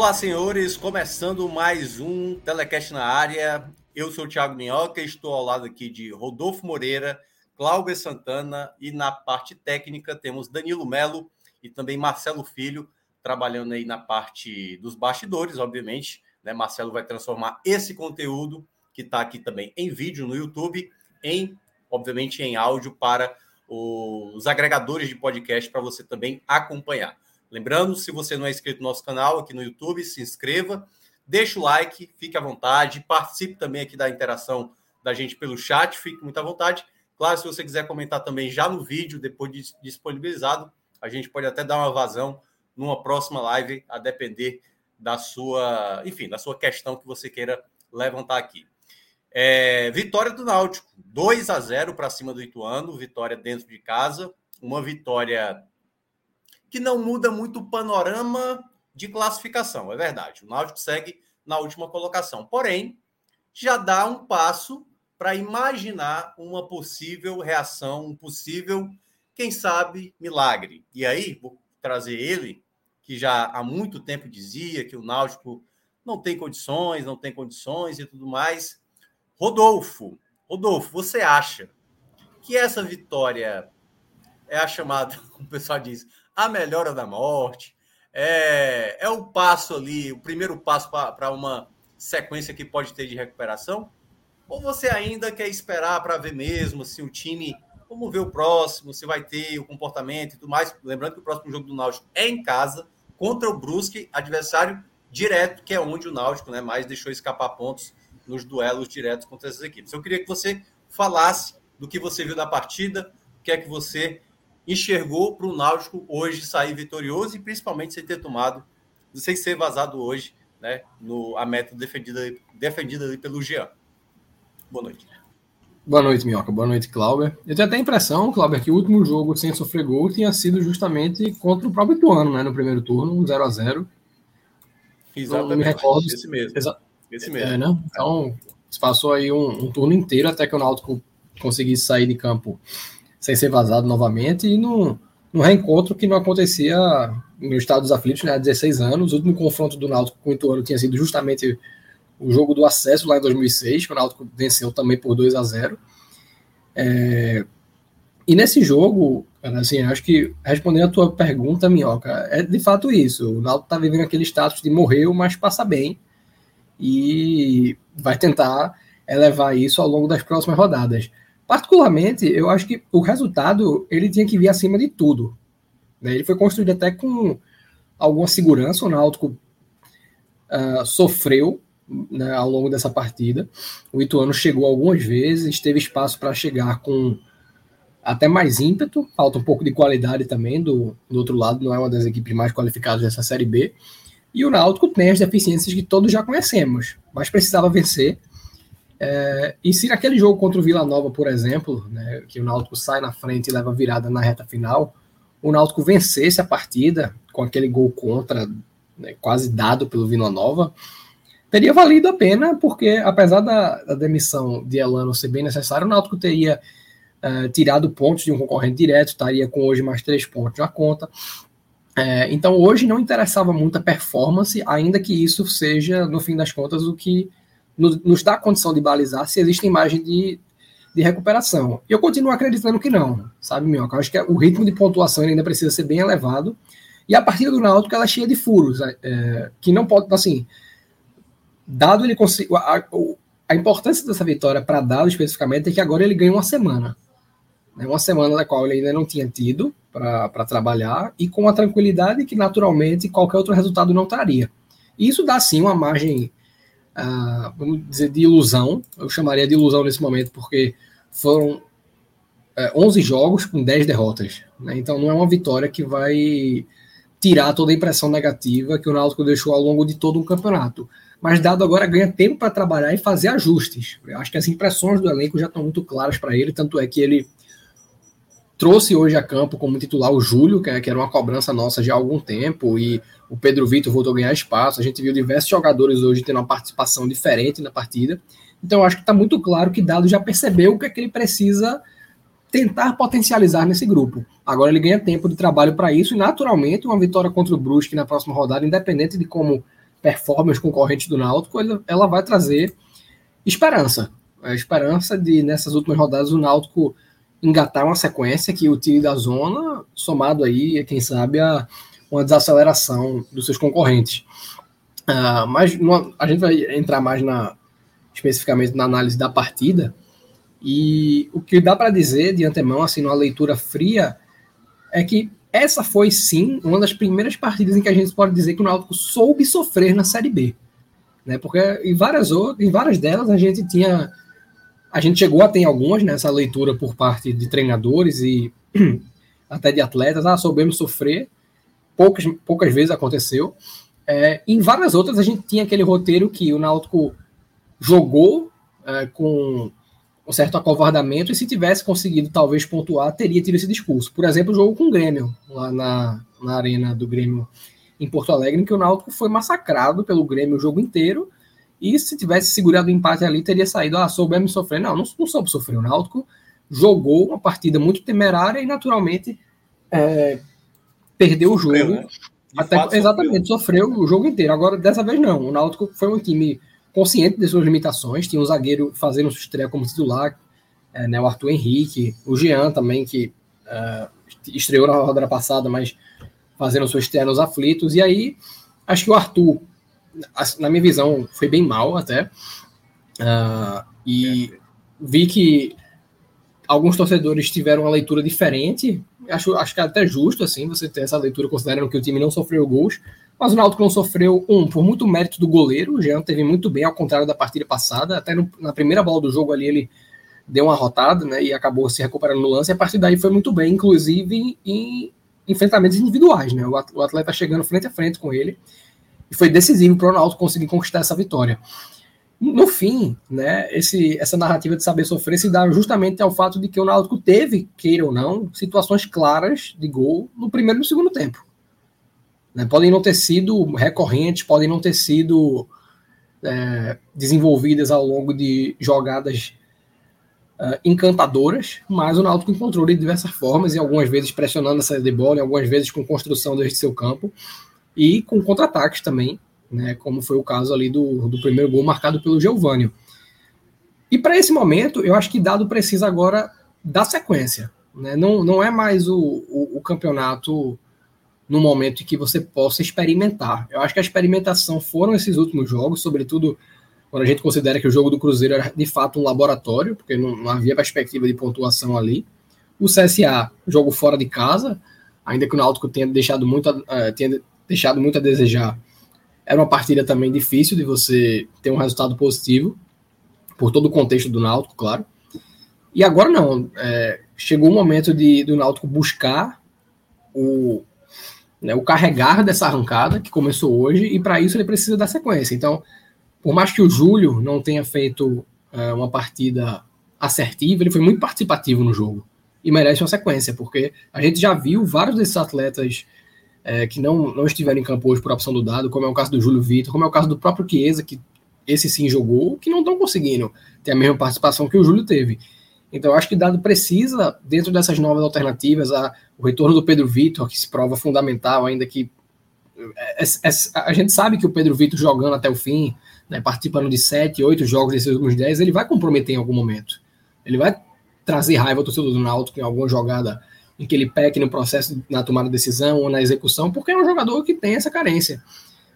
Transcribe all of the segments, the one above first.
Olá, senhores, começando mais um Telecast na área. Eu sou o Thiago Minhoca, estou ao lado aqui de Rodolfo Moreira, Cláudio Santana e na parte técnica temos Danilo Melo e também Marcelo Filho, trabalhando aí na parte dos bastidores, obviamente. Né? Marcelo vai transformar esse conteúdo que está aqui também em vídeo no YouTube, em, obviamente, em áudio para os agregadores de podcast para você também acompanhar. Lembrando, se você não é inscrito no nosso canal aqui no YouTube, se inscreva, deixa o like, fique à vontade, participe também aqui da interação da gente pelo chat, fique muito à vontade. Claro, se você quiser comentar também já no vídeo, depois de disponibilizado, a gente pode até dar uma vazão numa próxima live, a depender da sua, enfim, da sua questão que você queira levantar aqui. É, vitória do Náutico, 2 a 0 para cima do Ituano, vitória dentro de casa, uma vitória que não muda muito o panorama de classificação, é verdade. O Náutico segue na última colocação. Porém, já dá um passo para imaginar uma possível reação, um possível, quem sabe, milagre. E aí, vou trazer ele, que já há muito tempo dizia que o Náutico não tem condições, não tem condições e tudo mais. Rodolfo, Rodolfo, você acha que essa vitória é a chamada, como o pessoal diz, a melhora da morte, é, é o passo ali, o primeiro passo para uma sequência que pode ter de recuperação? Ou você ainda quer esperar para ver mesmo se o time, vamos ver o próximo, se vai ter o comportamento e tudo mais? Lembrando que o próximo jogo do Náutico é em casa, contra o Brusque, adversário direto, que é onde o Náutico né, mais deixou escapar pontos nos duelos diretos contra essas equipes. Eu queria que você falasse do que você viu da partida, o que é que você enxergou para o Náutico hoje sair vitorioso e principalmente sem ter tomado, sem ser vazado hoje, né, no, a meta defendida, defendida ali pelo Jean. Boa noite. Boa noite, Minhoca. Boa noite, Cláudia. Eu tenho até a impressão, Cláudia, que o último jogo sem sofrer gol tinha sido justamente contra o próprio Ituano, né, no primeiro turno, um 0 a 0 Exatamente. Não me recordo. Esse mesmo. Exa Esse mesmo. É, né? Então, se passou aí um, um turno inteiro até que o Náutico conseguisse sair de campo sem ser vazado novamente, e no, no reencontro que não acontecia no estado dos aflitos né, há 16 anos. O último confronto do Náutico com o Ituano tinha sido justamente o jogo do acesso lá em 2006, que o Náutico venceu também por 2 a 0 é, E nesse jogo, assim, acho que respondendo a tua pergunta, Minhoca, é de fato isso. O Náutico está vivendo aquele status de morreu, mas passa bem. E vai tentar elevar isso ao longo das próximas rodadas. Particularmente, eu acho que o resultado ele tinha que vir acima de tudo. Né? Ele foi construído até com alguma segurança. O Náutico uh, sofreu né, ao longo dessa partida. O Ituano chegou algumas vezes, teve espaço para chegar com até mais ímpeto. Falta um pouco de qualidade também do, do outro lado. Não é uma das equipes mais qualificadas dessa Série B. E o Náutico tem as deficiências que todos já conhecemos, mas precisava vencer é, e se naquele jogo contra o Vila Nova, por exemplo, né, que o Náutico sai na frente e leva virada na reta final, o Náutico vencesse a partida com aquele gol contra, né, quase dado pelo Vila Nova, teria valido a pena, porque apesar da, da demissão de Elano ser bem necessário, o Náutico teria é, tirado pontos de um concorrente direto, estaria com hoje mais três pontos na conta. É, então hoje não interessava muito a performance, ainda que isso seja, no fim das contas, o que nos dá condição de balizar se existe imagem de, de recuperação. E eu continuo acreditando que não, sabe, Minhoca? Eu acho que o ritmo de pontuação ainda precisa ser bem elevado. E a partida do Náutico ela é cheia de furos, é, é que não pode, assim, dado ele a, a, a importância dessa vitória para dado especificamente é que agora ele ganha uma semana. né, uma semana da qual ele ainda não tinha tido para trabalhar e com a tranquilidade que naturalmente qualquer outro resultado não traria. E isso dá sim uma margem, uh, vamos dizer, de ilusão. Eu chamaria de ilusão nesse momento, porque foram é, 11 jogos com 10 derrotas. Né? Então não é uma vitória que vai tirar toda a impressão negativa que o Náutico deixou ao longo de todo o campeonato. Mas dado agora ganha tempo para trabalhar e fazer ajustes. Eu acho que as impressões do elenco já estão muito claras para ele, tanto é que ele trouxe hoje a campo como titular o Júlio, que era uma cobrança nossa já há algum tempo, e o Pedro Vitor voltou a ganhar espaço. A gente viu diversos jogadores hoje tendo uma participação diferente na partida. Então acho que está muito claro que Dado já percebeu o que é que ele precisa tentar potencializar nesse grupo. Agora ele ganha tempo de trabalho para isso e, naturalmente, uma vitória contra o Brusque na próxima rodada, independente de como performe os concorrentes do Náutico, ela vai trazer esperança. A esperança de, nessas últimas rodadas, o Náutico engatar uma sequência que o time da zona, somado aí, quem sabe, a uma desaceleração dos seus concorrentes. Uh, mas a gente vai entrar mais na especificamente na análise da partida, e o que dá para dizer de antemão, assim, numa leitura fria, é que essa foi sim uma das primeiras partidas em que a gente pode dizer que o Náutico soube sofrer na Série B. Né? Porque em várias, outras, em várias delas a gente tinha. A gente chegou a ter algumas nessa leitura por parte de treinadores e até de atletas. Ah, soubemos sofrer. Poucas, poucas vezes aconteceu. É, em várias outras a gente tinha aquele roteiro que o Náutico jogou é, com um certo acovardamento, e se tivesse conseguido talvez pontuar, teria tido esse discurso. Por exemplo, o jogo com o Grêmio, lá na, na arena do Grêmio em Porto Alegre, em que o Náutico foi massacrado pelo Grêmio o jogo inteiro, e se tivesse segurado o empate ali, teria saído, ah, soubemos sofrer. Não, não, não soube sofrer. O Náutico jogou uma partida muito temerária e, naturalmente, é, perdeu sofreu, o jogo. Né? Até, fato, exatamente, sofreu. sofreu o jogo inteiro. Agora, dessa vez, não. O Náutico foi um time consciente de suas limitações, tinha um zagueiro fazendo sua estreia como titular, é, né, o Arthur Henrique, o Jean também, que uh, estreou na rodada passada, mas fazendo sua estreia nos aflitos, e aí acho que o Arthur, na minha visão, foi bem mal até, uh, e vi que alguns torcedores tiveram uma leitura diferente, acho, acho que é até justo, assim, você ter essa leitura considerando que o time não sofreu gols, mas o Náutico não sofreu, um, por muito mérito do goleiro. O Jean teve muito bem, ao contrário da partida passada. Até no, na primeira bola do jogo ali, ele deu uma rotada, né? E acabou se recuperando no lance. E a partir daí foi muito bem, inclusive em enfrentamentos individuais, né? O atleta chegando frente a frente com ele. E foi decisivo para o Náutico conseguir conquistar essa vitória. No fim, né, esse, essa narrativa de saber sofrer se dá justamente ao fato de que o Náutico teve, queira ou não, situações claras de gol no primeiro e no segundo tempo. Né? Podem não ter sido recorrentes, podem não ter sido é, desenvolvidas ao longo de jogadas uh, encantadoras, mas o Náutico encontrou de diversas formas, e algumas vezes pressionando a saída de bola, e algumas vezes com construção desde seu campo, e com contra-ataques também, né, como foi o caso ali do, do primeiro gol marcado pelo Geovânio. E para esse momento, eu acho que Dado precisa agora da sequência. Né? Não, não é mais o, o, o campeonato no momento em que você possa experimentar. Eu acho que a experimentação foram esses últimos jogos, sobretudo quando a gente considera que o jogo do Cruzeiro era de fato um laboratório, porque não, não havia perspectiva de pontuação ali. O CSA, jogo fora de casa, ainda que o Náutico tenha deixado muito, uh, tenha deixado muito a desejar, era uma partida também difícil de você ter um resultado positivo, por todo o contexto do Náutico, claro. E agora não, é, chegou o momento de, do Náutico buscar o, né, o carregar dessa arrancada que começou hoje, e para isso ele precisa da sequência. Então, por mais que o Júlio não tenha feito é, uma partida assertiva, ele foi muito participativo no jogo e merece uma sequência, porque a gente já viu vários desses atletas é, que não, não estiveram em campo hoje por opção do dado, como é o caso do Júlio Vitor, como é o caso do próprio Chiesa, que esse sim jogou, que não estão conseguindo ter a mesma participação que o Júlio teve. Então, acho que Dado precisa, dentro dessas novas alternativas, a, o retorno do Pedro Vitor, que se prova fundamental, ainda que é, é, é, a gente sabe que o Pedro Vitor jogando até o fim, né, participando de sete, oito jogos desses últimos dez, ele vai comprometer em algum momento. Ele vai trazer raiva ao torcedor do Náutico em alguma jogada em que ele peque no processo, na tomada de decisão ou na execução, porque é um jogador que tem essa carência.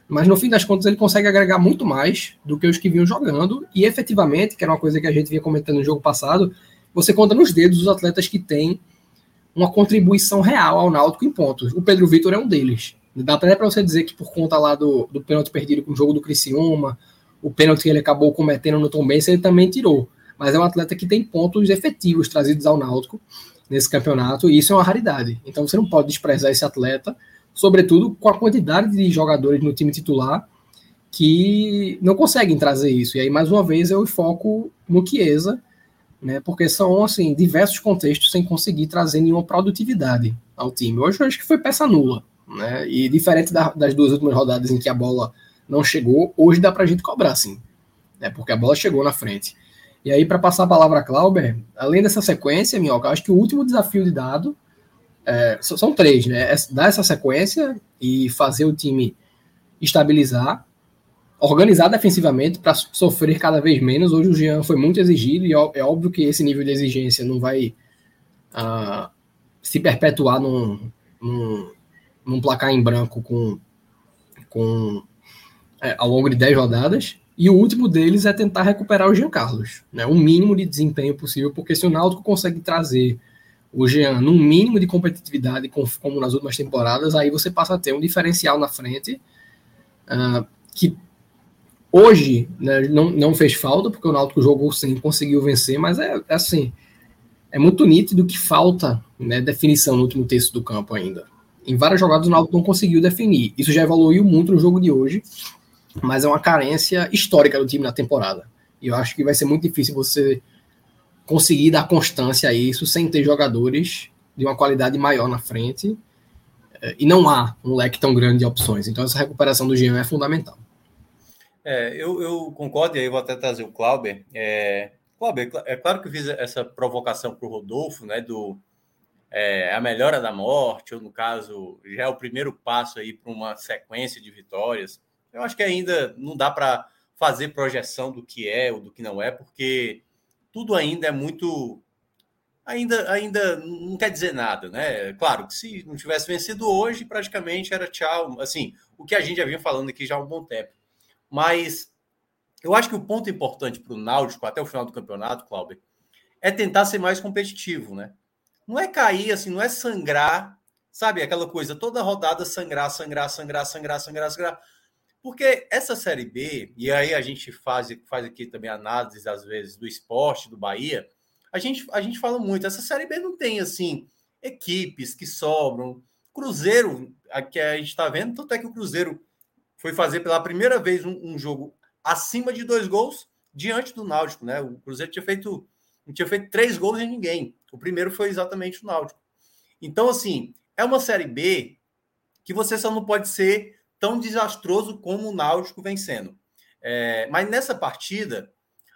Mas no fim das contas ele consegue agregar muito mais do que os que vinham jogando, e efetivamente, que era uma coisa que a gente vinha comentando no jogo passado, você conta nos dedos os atletas que têm uma contribuição real ao Náutico em pontos. O Pedro Vitor é um deles. Dá até para você dizer que por conta lá do, do pênalti perdido com o jogo do Criciúma, o pênalti que ele acabou cometendo no Tom Benz, ele também tirou. Mas é um atleta que tem pontos efetivos trazidos ao Náutico nesse campeonato, e isso é uma raridade. Então você não pode desprezar esse atleta, sobretudo com a quantidade de jogadores no time titular que não conseguem trazer isso. E aí, mais uma vez, eu foco no Chiesa, né? Porque são assim diversos contextos sem conseguir trazer nenhuma produtividade ao time. Hoje eu acho que foi peça nula, né? E diferente da, das duas últimas rodadas em que a bola não chegou, hoje dá pra gente cobrar sim, né? Porque a bola chegou na frente. E aí, para passar a palavra a Clauber, além dessa sequência, Minhoca, acho que o último desafio de dado é, são três, né? É dar essa sequência e fazer o time estabilizar, organizar defensivamente para sofrer cada vez menos. Hoje o Jean foi muito exigido e é óbvio que esse nível de exigência não vai uh, se perpetuar num, num, num, placar em branco com, com é, ao longo de 10 rodadas. E o último deles é tentar recuperar o Jean Carlos, né? o mínimo de desempenho possível, porque se o Náutico consegue trazer o Jean num mínimo de competitividade, como nas últimas temporadas, aí você passa a ter um diferencial na frente uh, que hoje né, não, não fez falta, porque o Náutico jogou sem, conseguiu vencer, mas é, é assim, é muito nítido que falta né, definição no último terço do campo ainda. Em várias jogadas o Náutico não conseguiu definir. Isso já evoluiu muito no jogo de hoje, mas é uma carência histórica do time na temporada. E eu acho que vai ser muito difícil você conseguir dar constância a isso sem ter jogadores de uma qualidade maior na frente. Eh, e não há um leque tão grande de opções. Então, essa recuperação do Jean é fundamental. É, eu, eu, concordo, e aí vou até trazer o Clauber. É, Clauber, é claro que eu fiz essa provocação para o Rodolfo, né, do é, a melhora da morte, ou no caso, já é o primeiro passo aí para uma sequência de vitórias. Eu acho que ainda não dá para fazer projeção do que é ou do que não é, porque tudo ainda é muito. Ainda, ainda não quer dizer nada, né? Claro que se não tivesse vencido hoje, praticamente era tchau. Assim, o que a gente já vinha falando aqui já há um bom tempo. Mas eu acho que o ponto importante para o Náutico até o final do campeonato, Cláudio, é tentar ser mais competitivo, né? Não é cair assim, não é sangrar, sabe? Aquela coisa, toda rodada sangrar, sangrar, sangrar, sangrar, sangrar, sangrar. Porque essa Série B, e aí a gente faz, faz aqui também análises, às vezes, do esporte do Bahia, a gente, a gente fala muito, essa Série B não tem, assim, equipes que sobram. Cruzeiro, que a gente está vendo, tanto é que o Cruzeiro foi fazer pela primeira vez um, um, jogo acima de dois gols diante do Náutico, né? O Cruzeiro tinha feito, tinha feito três gols em ninguém. O primeiro foi exatamente o Náutico. Então, assim, é uma Série B que você só não pode ser tão desastroso como o Náutico vem sendo. É, mas nessa partida,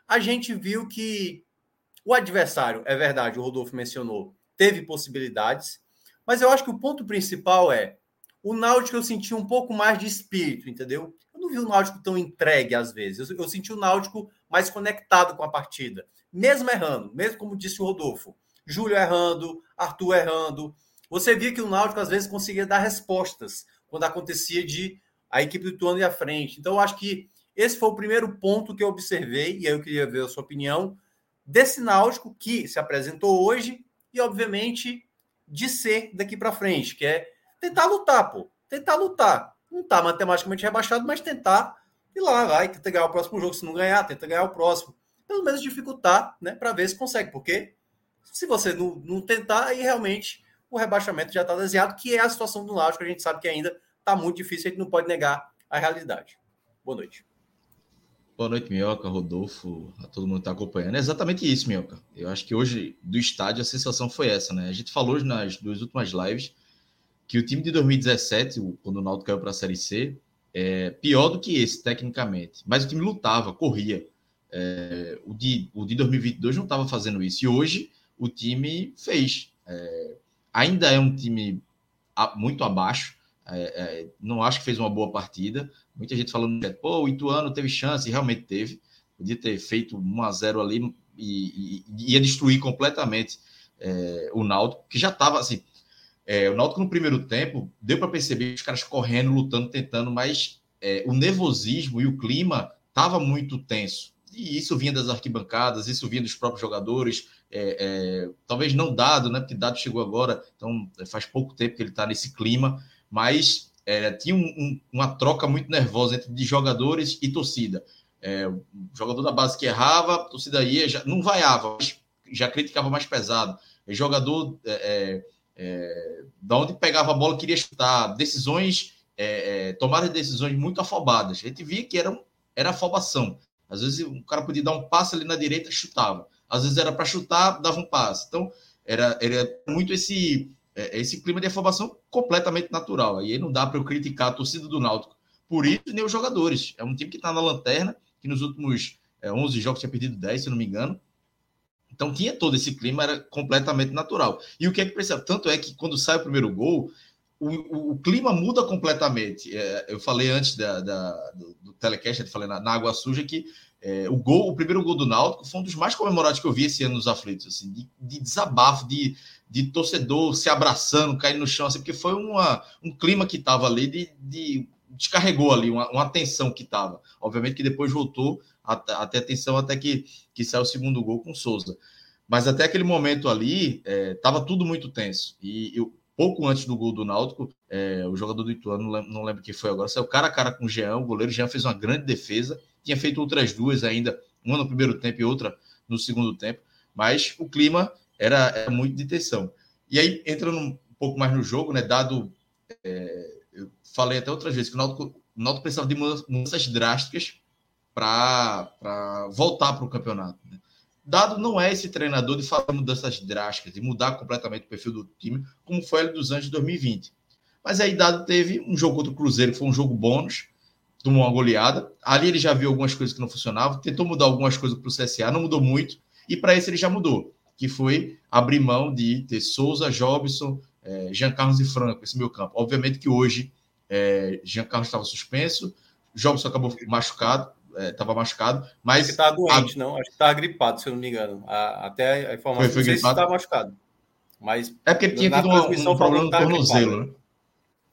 a gente viu que o adversário, é verdade, o Rodolfo mencionou, teve possibilidades, mas eu acho que o ponto principal é o Náutico eu senti um pouco mais de espírito, entendeu? Eu não vi o Náutico tão entregue às vezes. Eu, eu senti o Náutico mais conectado com a partida, mesmo errando, mesmo como disse o Rodolfo. Júlio errando, Arthur errando. Você via que o Náutico às vezes conseguia dar respostas quando acontecia de a equipe do Tuano ir à frente. Então, eu acho que esse foi o primeiro ponto que eu observei, e aí eu queria ver a sua opinião, desse Náutico que se apresentou hoje e, obviamente, de ser daqui para frente, que é tentar lutar, pô. Tentar lutar. Não tá matematicamente rebaixado, mas tentar ir lá, vai, tentar ganhar o próximo jogo. Se não ganhar, tenta ganhar o próximo. Pelo menos dificultar, né, para ver se consegue, porque se você não, não tentar, aí realmente o rebaixamento já está desenhado, que é a situação do Náutico, a gente sabe que ainda está muito difícil, a gente não pode negar a realidade. Boa noite. Boa noite, Minhoca, Rodolfo, a todo mundo que está acompanhando. É exatamente isso, Minhoca. Eu acho que hoje, do estádio, a sensação foi essa, né? A gente falou nas duas últimas lives que o time de 2017, quando o Náutico caiu para a Série C, é pior do que esse, tecnicamente. Mas o time lutava, corria. É, o, de, o de 2022 não estava fazendo isso. E hoje o time fez. É, ainda é um time muito abaixo. É, é, não acho que fez uma boa partida. Muita gente falando, pô, o Ituano teve chance, realmente teve. Podia ter feito 1 a 0 ali e, e ia destruir completamente é, o Náutico, que já estava assim. É, o Náutico no primeiro tempo deu para perceber os caras correndo, lutando, tentando, mas é, o nervosismo e o clima estava muito tenso. E isso vinha das arquibancadas, isso vinha dos próprios jogadores, é, é, talvez não dado, né? Porque dado chegou agora, então faz pouco tempo que ele está nesse clima, mas é, tinha um, um, uma troca muito nervosa entre de jogadores e torcida. É, o jogador da base que errava, a torcida ia, já, não vaiava, já criticava mais pesado. O jogador é, é, da onde pegava a bola queria chutar, decisões, é, é, decisões muito afobadas. A gente via que era, era afobação. Às vezes o cara podia dar um passe ali na direita, chutava. Às vezes era para chutar, dava um passe. Então era, era muito esse é, esse clima de afobação completamente natural. Aí não dá para eu criticar a torcida do Náutico por isso, nem os jogadores. É um time que está na lanterna, que nos últimos é, 11 jogos tinha perdido 10, se não me engano. Então tinha todo esse clima, era completamente natural. E o que é que precisa? Tanto é que quando sai o primeiro gol, o, o, o clima muda completamente. É, eu falei antes da, da, do, do telecast, falei na, na, Água Suja, que é, o gol, o primeiro gol do Náutico foi um dos mais comemorados que eu vi esse ano nos aflitos, assim, de, de desabafo, de, de torcedor se abraçando, caindo no chão, assim, porque foi uma, um clima que estava ali de, de, descarregou ali, uma, uma tensão que estava. Obviamente que depois voltou até a tensão até que, que saiu o segundo gol com o Souza. Mas até aquele momento ali, estava é, tudo muito tenso. E eu, pouco antes do gol do Náutico, é, o jogador do Ituano, não lembro, não lembro quem foi agora, saiu cara a cara com o Jean, o goleiro Jean fez uma grande defesa, tinha feito outras duas ainda, uma no primeiro tempo e outra no segundo tempo, mas o clima era, era muito de tensão. E aí, entrando um pouco mais no jogo, né, dado, é, eu falei até outras vezes que o Náutico, o Náutico precisava de mudanças drásticas para voltar para o campeonato. Né? Dado não é esse treinador de fazer mudanças drásticas, de mudar completamente o perfil do time, como foi ele dos anos de 2020. Mas aí Dado teve um jogo contra o Cruzeiro, que foi um jogo bônus, tomou uma goleada. Ali ele já viu algumas coisas que não funcionavam, tentou mudar algumas coisas para o CSA, não mudou muito, e para esse ele já mudou, que foi abrir mão de ter Souza, Jobson, é, Jean Carlos e Franco, esse meu campo. Obviamente que hoje é, Jean Carlos estava suspenso, Jobson acabou machucado, estava é, machucado, mas. Acho que estava doente, a... não? Acho que estava gripado, se eu não me engano. A, até a informação foi, foi não sei se machucado. Mas. É porque tinha tido um, um problema no tornozelo, né?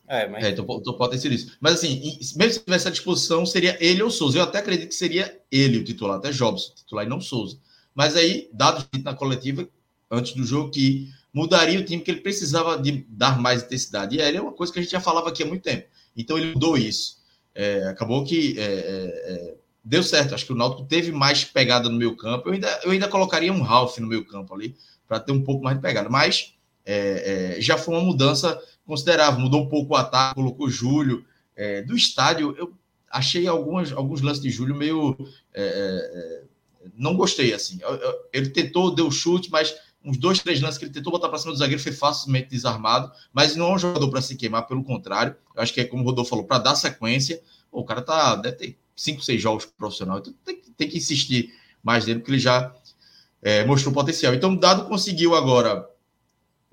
É, mas... é então, então pode ter sido isso. Mas assim, mesmo se tivesse à disposição, seria ele ou Souza. Eu até acredito que seria ele o titular, até Jobson, titular e não Souza. Mas aí, dado na coletiva, antes do jogo, que mudaria o time, que ele precisava de dar mais intensidade. E ele é uma coisa que a gente já falava aqui há muito tempo. Então ele mudou isso. É, acabou que é, é, é deu certo. Acho que o Náutico teve mais pegada no meio campo. Eu ainda, eu ainda colocaria um Ralph no meio campo ali, para ter um pouco mais de pegada. Mas é, já foi uma mudança considerável. Mudou um pouco o ataque, colocou Júlio. É, do estádio, eu achei algumas, alguns lances de Júlio meio. É, é, não gostei, assim. Ele tentou, deu chute, mas uns dois, três lances que ele tentou botar para cima do zagueiro foi facilmente desarmado, mas não é um jogador para se queimar, pelo contrário. Eu acho que é como o Rodolfo falou, para dar sequência. O cara tá, deve ter cinco, seis jogos profissional. Então tem, tem que insistir mais nele, porque ele já é, mostrou potencial. Então, Dado conseguiu agora,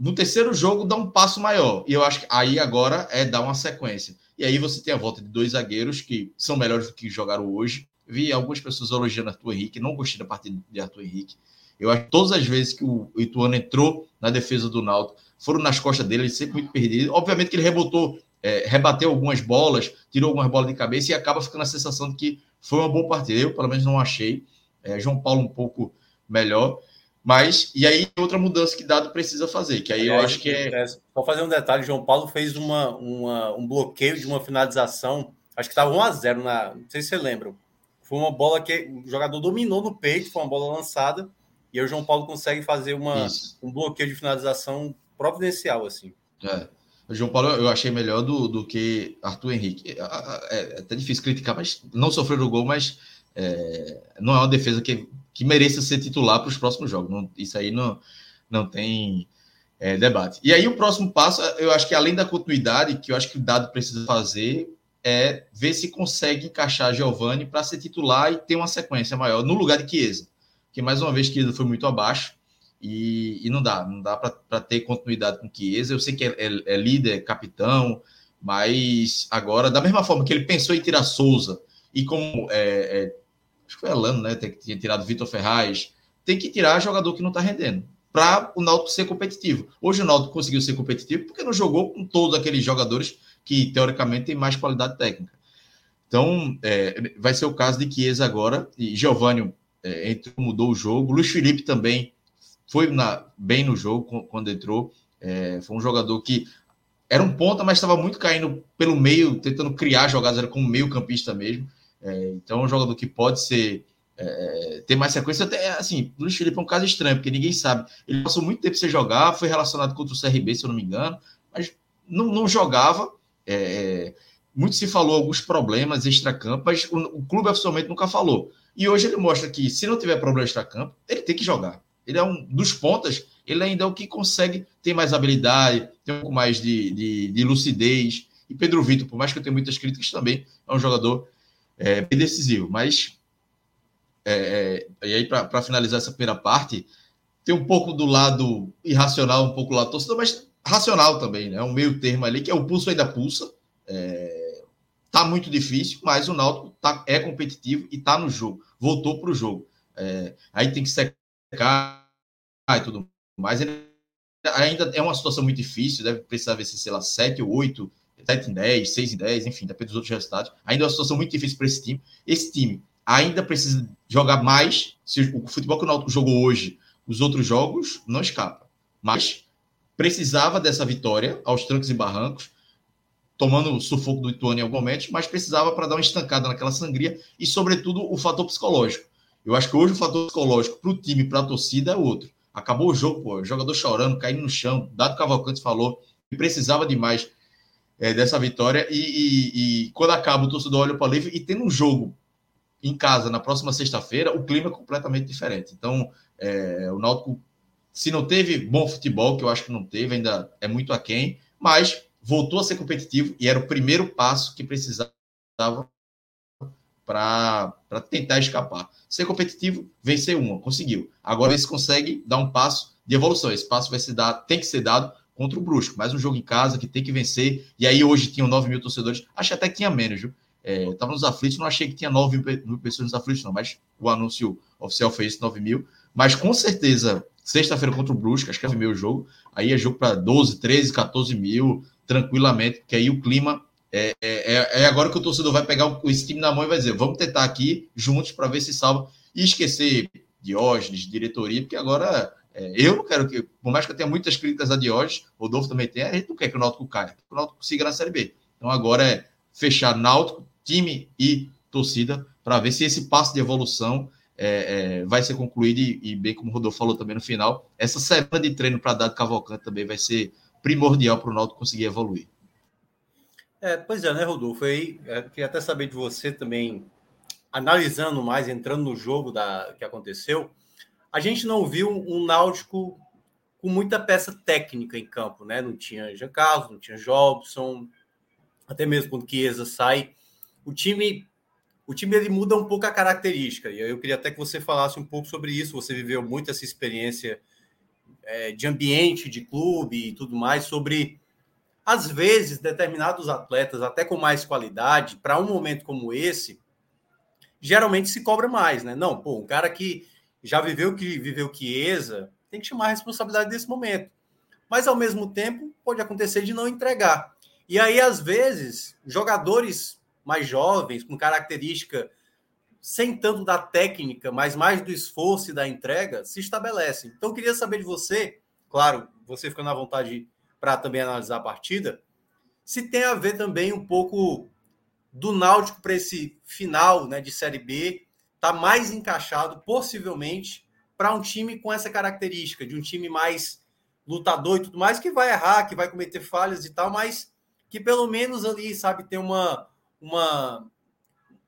no terceiro jogo, dar um passo maior. E eu acho que aí agora é dar uma sequência. E aí você tem a volta de dois zagueiros que são melhores do que jogaram hoje. Vi algumas pessoas elogiando Arthur Henrique, não gostei da partida de Arthur Henrique. Eu acho que todas as vezes que o Ituano entrou na defesa do Náutico, foram nas costas dele, ele sempre muito perdido. Obviamente que ele rebotou é, rebateu algumas bolas, tirou algumas bolas de cabeça e acaba ficando a sensação de que foi uma boa partida. Eu, pelo menos, não achei. É, João Paulo um pouco melhor. Mas, e aí, outra mudança que Dado precisa fazer, que aí é, eu acho que é. é só fazer um detalhe: João Paulo fez uma, uma, um bloqueio de uma finalização, acho que estava 1x0, na, não sei se você lembra. Foi uma bola que o jogador dominou no peito, foi uma bola lançada, e aí o João Paulo consegue fazer uma, um bloqueio de finalização providencial, assim. É. O João Paulo eu achei melhor do, do que Arthur Henrique. É, é, é até difícil criticar, mas não sofreu o gol, mas é, não é uma defesa que, que mereça ser titular para os próximos jogos. Não, isso aí não, não tem é, debate. E aí o próximo passo, eu acho que além da continuidade, que eu acho que o Dado precisa fazer, é ver se consegue encaixar Giovani para ser titular e ter uma sequência maior no lugar de Chiesa. Que mais uma vez Chiesa foi muito abaixo. E, e não dá, não dá para ter continuidade com Chiesa. Eu sei que é, é, é, líder, capitão, mas agora, da mesma forma que ele pensou em tirar Souza, e como é, é, acho que foi Elano, né? Tem, tinha tirado Vitor Ferraz, tem que tirar jogador que não está rendendo para o Náutico ser competitivo. Hoje o Náutico conseguiu ser competitivo porque não jogou com todos aqueles jogadores que teoricamente têm mais qualidade técnica. Então, é, vai ser o caso de Chiesa agora, e Giovanni é, entrou, mudou o jogo. Luiz Felipe também foi na, bem no jogo quando entrou. É, foi um jogador que era um ponta, mas estava muito caindo pelo meio, tentando criar jogadas, era como meio campista mesmo. É, então é um jogador que pode ser é, ter mais sequência. Até assim, o Luiz Felipe é um caso estranho, porque ninguém sabe. Ele passou muito tempo sem jogar, foi relacionado contra o CRB, se eu não me engano, mas não, não jogava. É, é muito se falou alguns problemas extra-campo, mas o, o, clube oficialmente nunca falou. E hoje ele mostra que, se não tiver problema extra-campo, ele tem que jogar. Ele é um dos pontas, ele ainda é o que consegue ter mais habilidade, ter um pouco mais de, de, de lucidez. E Pedro Vitor, por mais que eu tenha muitas críticas, também é um jogador é, bem decisivo. Mas, é, é, e aí, para finalizar essa primeira parte, tem um pouco do lado irracional, um pouco do lado torcedor, mas racional também, né? Um meio termo ali, que é o pulso ainda pulsa. É, tá muito difícil, mas o Náutico tá, é competitivo e tá no jogo. Voltou para o jogo. É, aí tem que secar e tudo mais. Ainda é uma situação muito difícil, deve precisar ver se, sei lá, 7 ou 8, 7 em 10, 6 em 10, enfim, depende dos outros resultados. Ainda é uma situação muito difícil para esse time. Esse time ainda precisa jogar mais. Se o futebol que o Náutico jogou hoje, os outros jogos, não escapa. Mas precisava dessa vitória aos trancos e barrancos, tomando o sufoco do Ituano em algum momento, mas precisava para dar uma estancada naquela sangria e, sobretudo, o fator psicológico. Eu acho que hoje o fator psicológico para o time, para a torcida, é outro. Acabou o jogo, pô, jogador chorando, caindo no chão. Dado Cavalcante falou que precisava demais é, dessa vitória. E, e, e, quando acaba, o torcedor olha para o livre e tendo um jogo em casa na próxima sexta-feira, o clima é completamente diferente. Então, é, o Náutico, se não teve bom futebol, que eu acho que não teve, ainda é muito aquém, mas voltou a ser competitivo e era o primeiro passo que precisava para tentar escapar. Ser competitivo, vencer uma, conseguiu. Agora ele consegue dar um passo de evolução. Esse passo vai ser dado, tem que ser dado contra o Brusco. Mais um jogo em casa que tem que vencer. E aí hoje tinham 9 mil torcedores. Acho até que tinha menos, viu? É, tava nos aflitos, não achei que tinha 9 mil pessoas nos aflitos, não, mas o anúncio oficial foi esse, 9 mil. Mas com certeza, sexta-feira contra o Brusco, acho que é o meu jogo, aí é jogo para 12, 13, 14 mil, tranquilamente, porque aí o clima é, é, é, agora que o torcedor vai pegar esse time na mão e vai dizer: vamos tentar aqui juntos para ver se salva. E esquecer Diógenes, diretoria, porque agora é, eu não quero que, por mais que eu tenha muitas críticas a Diógenes, Rodolfo também tem, a gente não quer que o Náutico caia, que o Náutico siga na Série B. Então agora é fechar Náutico, time e torcida para ver se esse passo de evolução é, é, vai ser concluído e, e, bem como o Rodolfo falou também no final, essa semana de treino para dar de Cavalcante também vai ser primordial para o Náutico conseguir evoluir. É, pois é, né, Rodolfo? Aí, é, queria até saber de você também, analisando mais, entrando no jogo da, que aconteceu, a gente não viu um Náutico com muita peça técnica em campo, né? Não tinha Jean Carlos, não tinha Jobson, até mesmo quando Chiesa sai. O time, o time ele muda um pouco a característica, e eu queria até que você falasse um pouco sobre isso. Você viveu muito essa experiência é, de ambiente, de clube e tudo mais, sobre às vezes, determinados atletas, até com mais qualidade, para um momento como esse, geralmente se cobra mais, né? Não, pô, um cara que já viveu que viveu Chiesa, tem que chamar a responsabilidade desse momento. Mas ao mesmo tempo, pode acontecer de não entregar. E aí, às vezes, jogadores mais jovens, com característica sem tanto da técnica, mas mais do esforço e da entrega, se estabelecem. Então, eu queria saber de você, claro, você ficando à vontade para também analisar a partida, se tem a ver também um pouco do Náutico para esse final né, de Série B, tá mais encaixado, possivelmente, para um time com essa característica, de um time mais lutador e tudo mais, que vai errar, que vai cometer falhas e tal, mas que pelo menos ali, sabe, tem uma, uma,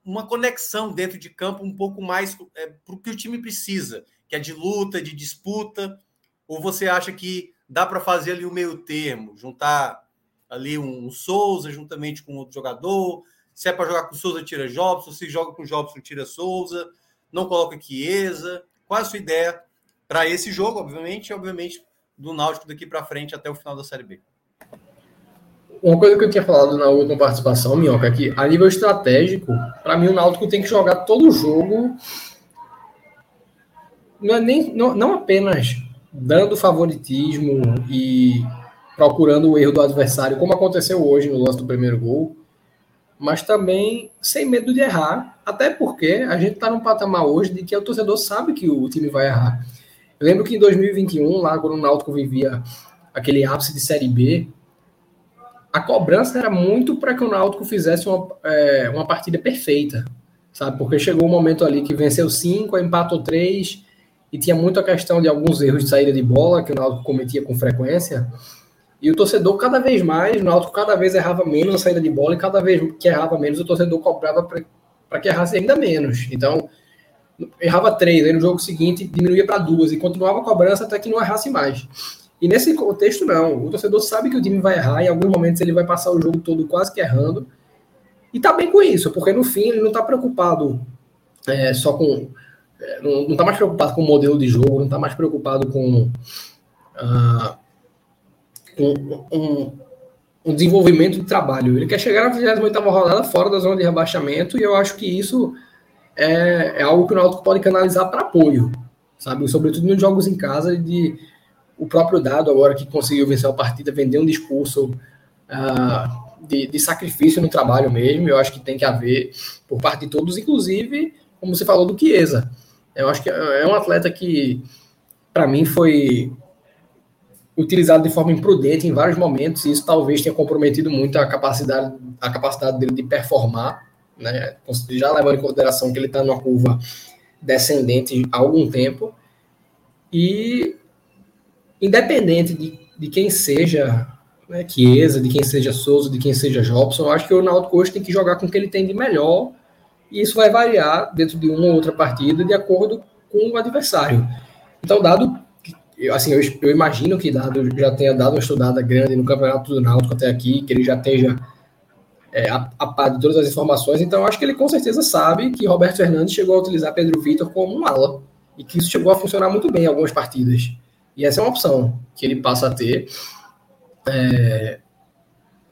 uma conexão dentro de campo um pouco mais é, para o que o time precisa, que é de luta, de disputa, ou você acha que dá para fazer ali o meio termo, juntar ali um, Souza juntamente com outro jogador. Se é para jogar com Souza, tira Jobson. Se joga com Jobson, tira Souza. Não coloca Chiesa. Qual é a sua ideia para esse jogo, obviamente, e obviamente do Náutico daqui para frente até o final da Série B? Uma coisa que eu tinha falado na última participação, Minhoca, é que a nível estratégico, para mim o Náutico tem que jogar todo o jogo. Não, é nem, não, não apenas dando favoritismo e procurando o erro do adversário, como aconteceu hoje no lance do primeiro gol, mas também sem medo de errar, até porque a gente está num patamar hoje de que o torcedor sabe que o time vai errar. Eu lembro que em 2021, lá quando o Náutico vivia aquele ápice de Série B, a cobrança era muito para que o Náutico fizesse uma, é, uma partida perfeita, sabe? Porque chegou um momento ali que venceu cinco, empatou três, e tinha muito a questão de alguns erros de saída de bola que o Náutico cometia com frequência. E o torcedor, cada vez mais, o Náutico cada vez errava menos a saída de bola, e cada vez que errava menos, o torcedor cobrava para que errasse ainda menos. Então, errava três, aí no jogo seguinte diminuía para duas, e continuava a cobrança até que não errasse mais. E nesse contexto, não. O torcedor sabe que o time vai errar, em alguns momentos ele vai passar o jogo todo quase que errando, e tá bem com isso, porque no fim ele não tá preocupado é, só com. É, não, não tá mais preocupado com o modelo de jogo, não tá mais preocupado com. Uh, um, um, um, desenvolvimento de trabalho. Ele quer chegar na 28 rodada fora da zona de rebaixamento, e eu acho que isso é, é algo que o Náutico pode canalizar para apoio, sabe? Sobretudo nos jogos em casa, de o próprio Dado, agora que conseguiu vencer a partida, vender um discurso uh, de, de, sacrifício no trabalho mesmo. Eu acho que tem que haver por parte de todos, inclusive, como você falou do Chiesa. Eu acho que é um atleta que, para mim, foi utilizado de forma imprudente em vários momentos, e isso talvez tenha comprometido muito a capacidade, a capacidade dele de performar, né? já levando em consideração que ele está numa curva descendente há algum tempo, e independente de, de quem seja né, Chiesa, de quem seja Souza, de quem seja Jobson, eu acho que o Náutico hoje tem que jogar com o que ele tem de melhor, e isso vai variar dentro de uma ou outra partida de acordo com o adversário. Então, dado eu, assim, eu, eu, imagino que dado, já tenha dado uma estudada grande no campeonato do Náutico até aqui, que ele já esteja é, a, a par de todas as informações, então acho que ele com certeza sabe que Roberto Fernandes chegou a utilizar Pedro Vitor como um ala, e que isso chegou a funcionar muito bem em algumas partidas. E essa é uma opção que ele passa a ter é,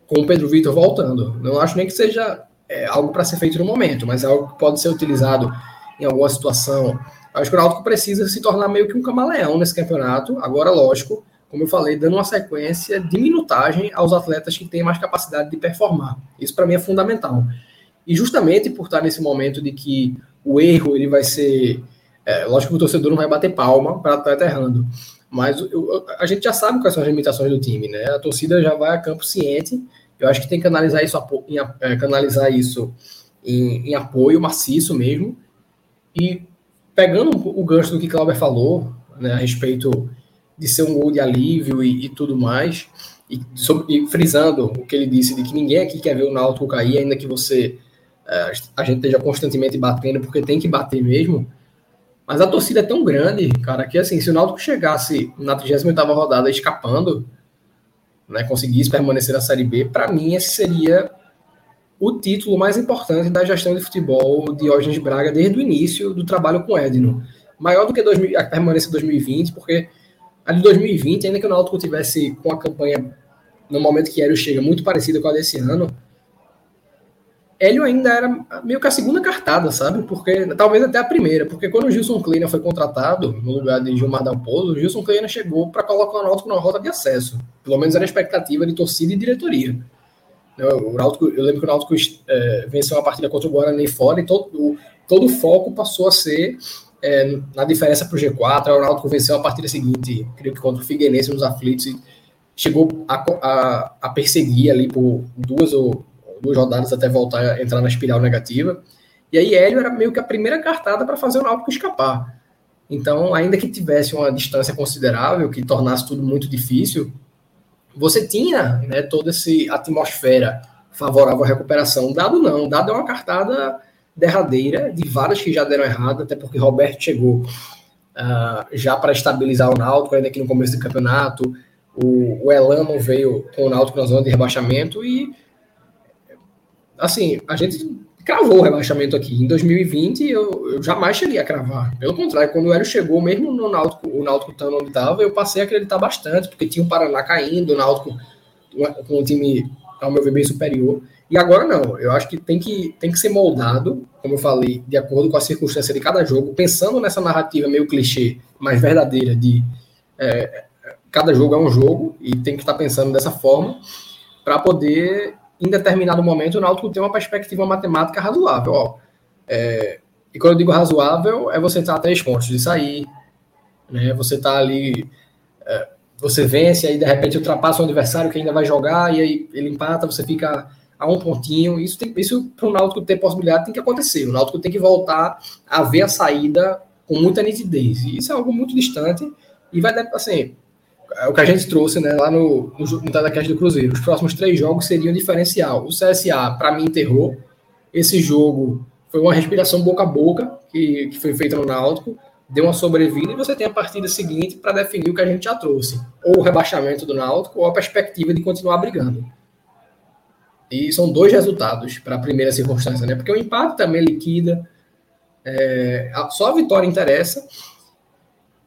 com o Pedro Vitor voltando. Não acho nem que seja é, algo para ser feito no momento, mas é algo que pode ser utilizado em alguma situação Acho que o Náutico precisa se tornar meio que um camaleão nesse campeonato. Agora, lógico, como eu falei, dando uma sequência de minutagem aos atletas que têm mais capacidade de performar. Isso para mim é fundamental. E justamente por estar nesse momento de que o erro ele vai ser. É, lógico que o torcedor não vai bater palma para atleta errando. Mas eu, a gente já sabe quais são as limitações do time, né? A torcida já vai a campo ciente. Eu acho que tem que analisar isso, em, é, canalizar isso em, em apoio maciço mesmo. E pegando o gancho do que Clauber falou, né, a respeito de ser um gol de alívio e, e tudo mais, e, sobre, e, frisando o que ele disse de que ninguém aqui quer ver o Náutico cair, ainda que você é, a gente esteja constantemente batendo, porque tem que bater mesmo. Mas a torcida é tão grande, cara, que assim, se o Náutico chegasse na 38 rodada escapando, né, conseguisse permanecer na Série B, para mim esse seria o título mais importante da gestão de futebol de Diógenes Braga desde o início do trabalho com Edno. Maior do que 2000, a permanência de 2020, porque a de 2020, ainda que o Náutico tivesse com a campanha no momento que Hélio chega muito parecida com a desse ano, Hélio ainda era meio que a segunda cartada, sabe? Porque talvez até a primeira, porque quando o Gilson Kleina foi contratado no lugar de Gilmar Dalpozo, o Gilson Kleina chegou para colocar o Náutico na rota de acesso. Pelo menos era a expectativa de torcida e diretoria. O Náutico, eu lembro que o Náutico é, venceu uma partida contra o Guarani fora e todo, o, todo o foco passou a ser é, na diferença para o G4. O Náutico venceu a partida seguinte, creio que contra o Figueirense nos aflitos, e chegou a, a, a, perseguir ali por duas ou duas rodadas até voltar a entrar na espiral negativa. E aí Hélio era meio que a primeira cartada para fazer o Náutico escapar. Então, ainda que tivesse uma distância considerável, que tornasse tudo muito difícil, você tinha né, toda essa atmosfera favorável à recuperação. Dado não, dado é uma cartada derradeira de várias que já deram errado, até porque Roberto chegou uh, já para estabilizar o Náutico, ainda aqui no começo do campeonato. O, o Elano veio com o Náutico na zona de rebaixamento e assim, a gente cravou o rebaixamento aqui. Em 2020, eu, eu jamais cheguei a cravar. Pelo contrário, quando o Hélio chegou, mesmo no Náutico, o Náutico estando onde estava, eu passei a acreditar bastante, porque tinha o Paraná caindo, o Náutico com um time, ao meu ver, bem superior. E agora não, eu acho que tem que, tem que ser moldado, como eu falei, de acordo com a circunstância de cada jogo, pensando nessa narrativa meio clichê, mas verdadeira, de é, cada jogo é um jogo, e tem que estar pensando dessa forma, para poder em determinado momento, o Náutico tem uma perspectiva matemática razoável. Ó. É, e quando eu digo razoável, é você estar a três pontos de sair, né? você está ali, é, você vence, aí de repente ultrapassa o adversário que ainda vai jogar, e aí ele empata, você fica a um pontinho. Isso, tem, isso para o Náutico ter possibilidade tem que acontecer. O Náutico tem que voltar a ver a saída com muita nitidez. E isso é algo muito distante e vai, assim, é o que a gente trouxe né, lá no, no, no Telecast do Cruzeiro. Os próximos três jogos seriam diferencial. O CSA, para mim, enterrou. Esse jogo foi uma respiração boca a boca que, que foi feita no Náutico, deu uma sobrevida e você tem a partida seguinte para definir o que a gente já trouxe. Ou o rebaixamento do Náutico ou a perspectiva de continuar brigando. E são dois resultados para a primeira circunstância, né? Porque o empate também liquida. É, só a vitória interessa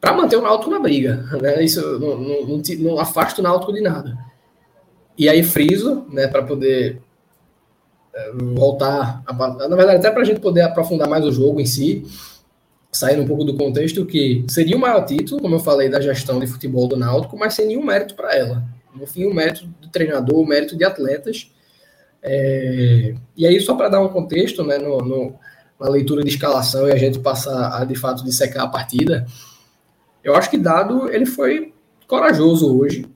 para manter o Náutico na briga. Né? Isso não, não, não, afasta o Náutico de nada. E aí friso, né, para poder é, voltar, a, na verdade até para a gente poder aprofundar mais o jogo em si, saindo um pouco do contexto que seria o maior título, como eu falei, da gestão de futebol do Náutico, mas sem nenhum mérito para ela. No fim, o mérito do treinador, o mérito de atletas. É, e aí, só para dar um contexto, né, no, no, na leitura de escalação e a gente passar a de fato dissecar a partida, eu acho que Dado ele foi corajoso hoje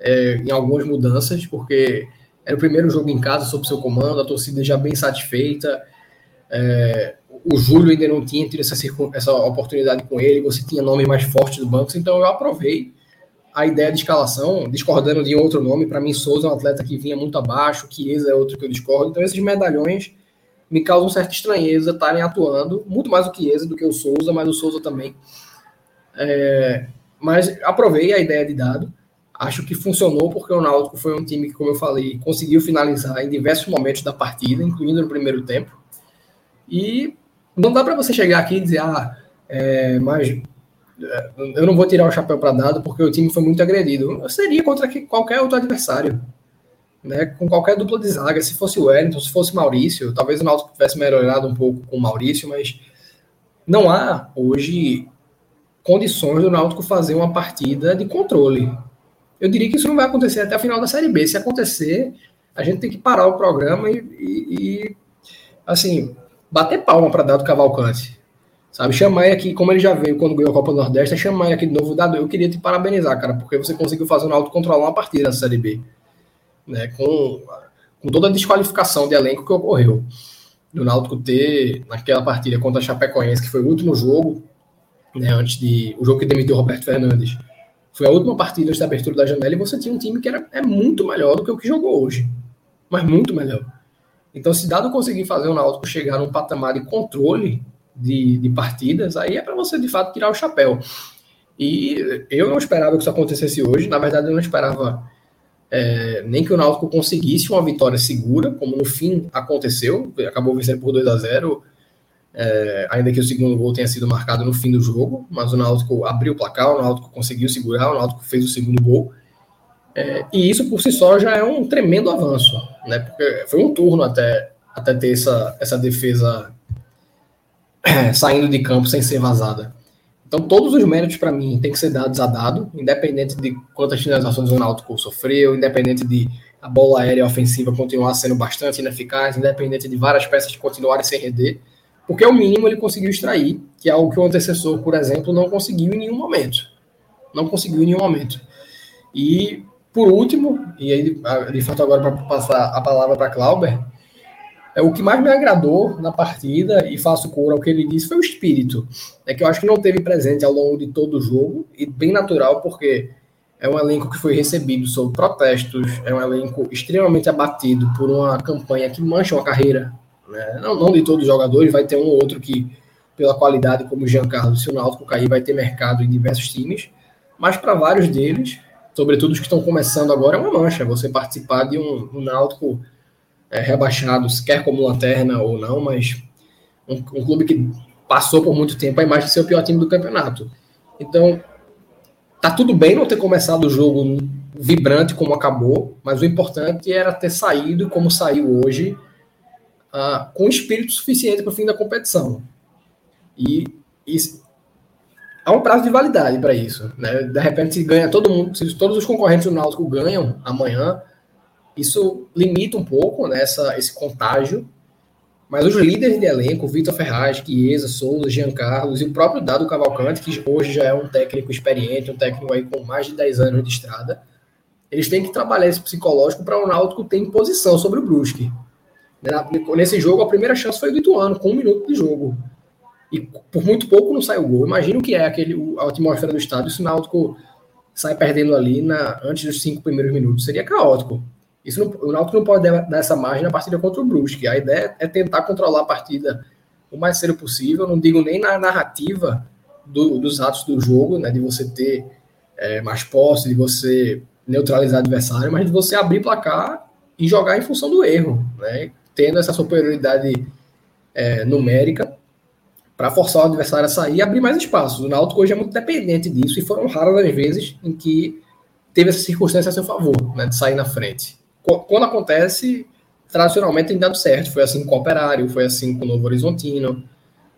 é, em algumas mudanças, porque era o primeiro jogo em casa sob seu comando, a torcida já bem satisfeita. É, o Júlio ainda não tinha tido essa, essa oportunidade com ele, você tinha nome mais forte do banco, então eu aprovei a ideia de escalação, discordando de outro nome. Para mim, Souza é um atleta que vinha muito abaixo, Chiesa é outro que eu discordo. Então, esses medalhões me causam certa estranheza estarem atuando, muito mais o Chiesa do que o Souza, mas o Souza também é, mas aprovei a ideia de dado. Acho que funcionou porque o Náutico foi um time que, como eu falei, conseguiu finalizar em diversos momentos da partida, incluindo no primeiro tempo. E não dá para você chegar aqui e dizer, ah, é, mas é, eu não vou tirar o chapéu para dado porque o time foi muito agredido. Eu seria contra qualquer outro adversário, né? Com qualquer dupla de zaga. Se fosse o Wellington, se fosse Maurício, talvez o Náutico tivesse melhorado um pouco com o Maurício, mas não há hoje condições do Náutico fazer uma partida de controle. Eu diria que isso não vai acontecer até a final da Série B. Se acontecer, a gente tem que parar o programa e, e, e assim, bater palma para Dado Cavalcante. Sabe, chamar aqui, como ele já veio quando ganhou a Copa do Nordeste, é chamar aqui de novo, Dado, eu queria te parabenizar, cara, porque você conseguiu fazer o Náutico controlar uma partida da Série B. Né, com, com toda a desqualificação de elenco que ocorreu. Do Náutico ter, naquela partida contra a Chapecoense, que foi o último jogo, né, antes de o jogo que demitiu Roberto Fernandes. Foi a última partida antes da abertura da janela e você tinha um time que era, é muito melhor do que o que jogou hoje. Mas muito melhor. Então, se dado conseguir fazer o Náutico chegar num patamar de controle de, de partidas, aí é para você de fato tirar o chapéu. E eu não esperava que isso acontecesse hoje. Na verdade, eu não esperava é, nem que o Náutico conseguisse uma vitória segura, como no fim aconteceu. Acabou vencendo por 2 a 0 é, ainda que o segundo gol tenha sido marcado no fim do jogo, mas o Náutico abriu o placar, o Náutico conseguiu segurar, o Náutico fez o segundo gol. É, e isso por si só já é um tremendo avanço, né? Porque foi um turno até, até ter essa, essa defesa saindo de campo sem ser vazada. Então, todos os méritos para mim têm que ser dados a dado, independente de quantas finalizações o Náutico sofreu, independente de a bola aérea ofensiva continuar sendo bastante ineficaz, independente de várias peças continuarem sem render porque é o mínimo ele conseguiu extrair, que é algo que o antecessor, por exemplo, não conseguiu em nenhum momento. Não conseguiu em nenhum momento. E, por último, e aí, de fato, agora para passar a palavra para Clauber, é, o que mais me agradou na partida, e faço cor ao que ele disse, foi o espírito. É que eu acho que não teve presente ao longo de todo o jogo, e bem natural, porque é um elenco que foi recebido sob protestos, é um elenco extremamente abatido por uma campanha que mancha uma carreira né? Não, não de todos os jogadores, vai ter um ou outro que, pela qualidade, como o Giancarlo, se o Náutico cair, vai ter mercado em diversos times, mas para vários deles, sobretudo os que estão começando agora, é uma mancha você participar de um, um Náutico é, rebaixado, quer como lanterna ou não, mas um, um clube que passou por muito tempo a imagem de ser o pior time do campeonato. Então, tá tudo bem não ter começado o jogo vibrante como acabou, mas o importante era ter saído como saiu hoje, uh, com espírito suficiente para o fim da competição. E, e, há um prazo de validade para isso. Né? De repente, se ganha todo mundo, se todos os concorrentes do Náutico ganham amanhã, Isso limita um pouco né, essa, esse contágio, mas os líderes de elenco, Vitor Ferraz, Chiesa, Souza, Jean Carlos e o próprio Dado Cavalcante, que hoje já é um técnico experiente, um técnico aí com mais de 10 anos de estrada, eles têm que trabalhar esse psicológico para o Náutico ter imposição sobre o Brusque. Nesse jogo, a primeira chance foi do Ituano, com um minuto de jogo. E por muito pouco não saiu gol. Imagina o que é aquele, a atmosfera do estádio se o Náutico sai perdendo ali na, antes dos cinco primeiros minutos. Seria caótico. Isso não, o Náutico não pode dar essa margem na partida contra o Brusque. A ideia é tentar controlar a partida o mais cedo possível. Não digo nem na narrativa do, dos atos do jogo, né, de você ter é, mais posse, de você neutralizar o adversário, mas de você abrir placar e jogar em função do erro, né, tendo essa superioridade é, numérica para forçar o adversário a sair e abrir mais espaços. O Náutico hoje é muito dependente disso e foram raras as vezes em que teve essa circunstância a seu favor, né, de sair na frente. Quando acontece, tradicionalmente tem dado certo. Foi assim com o Operário, foi assim com o Novo Horizontino.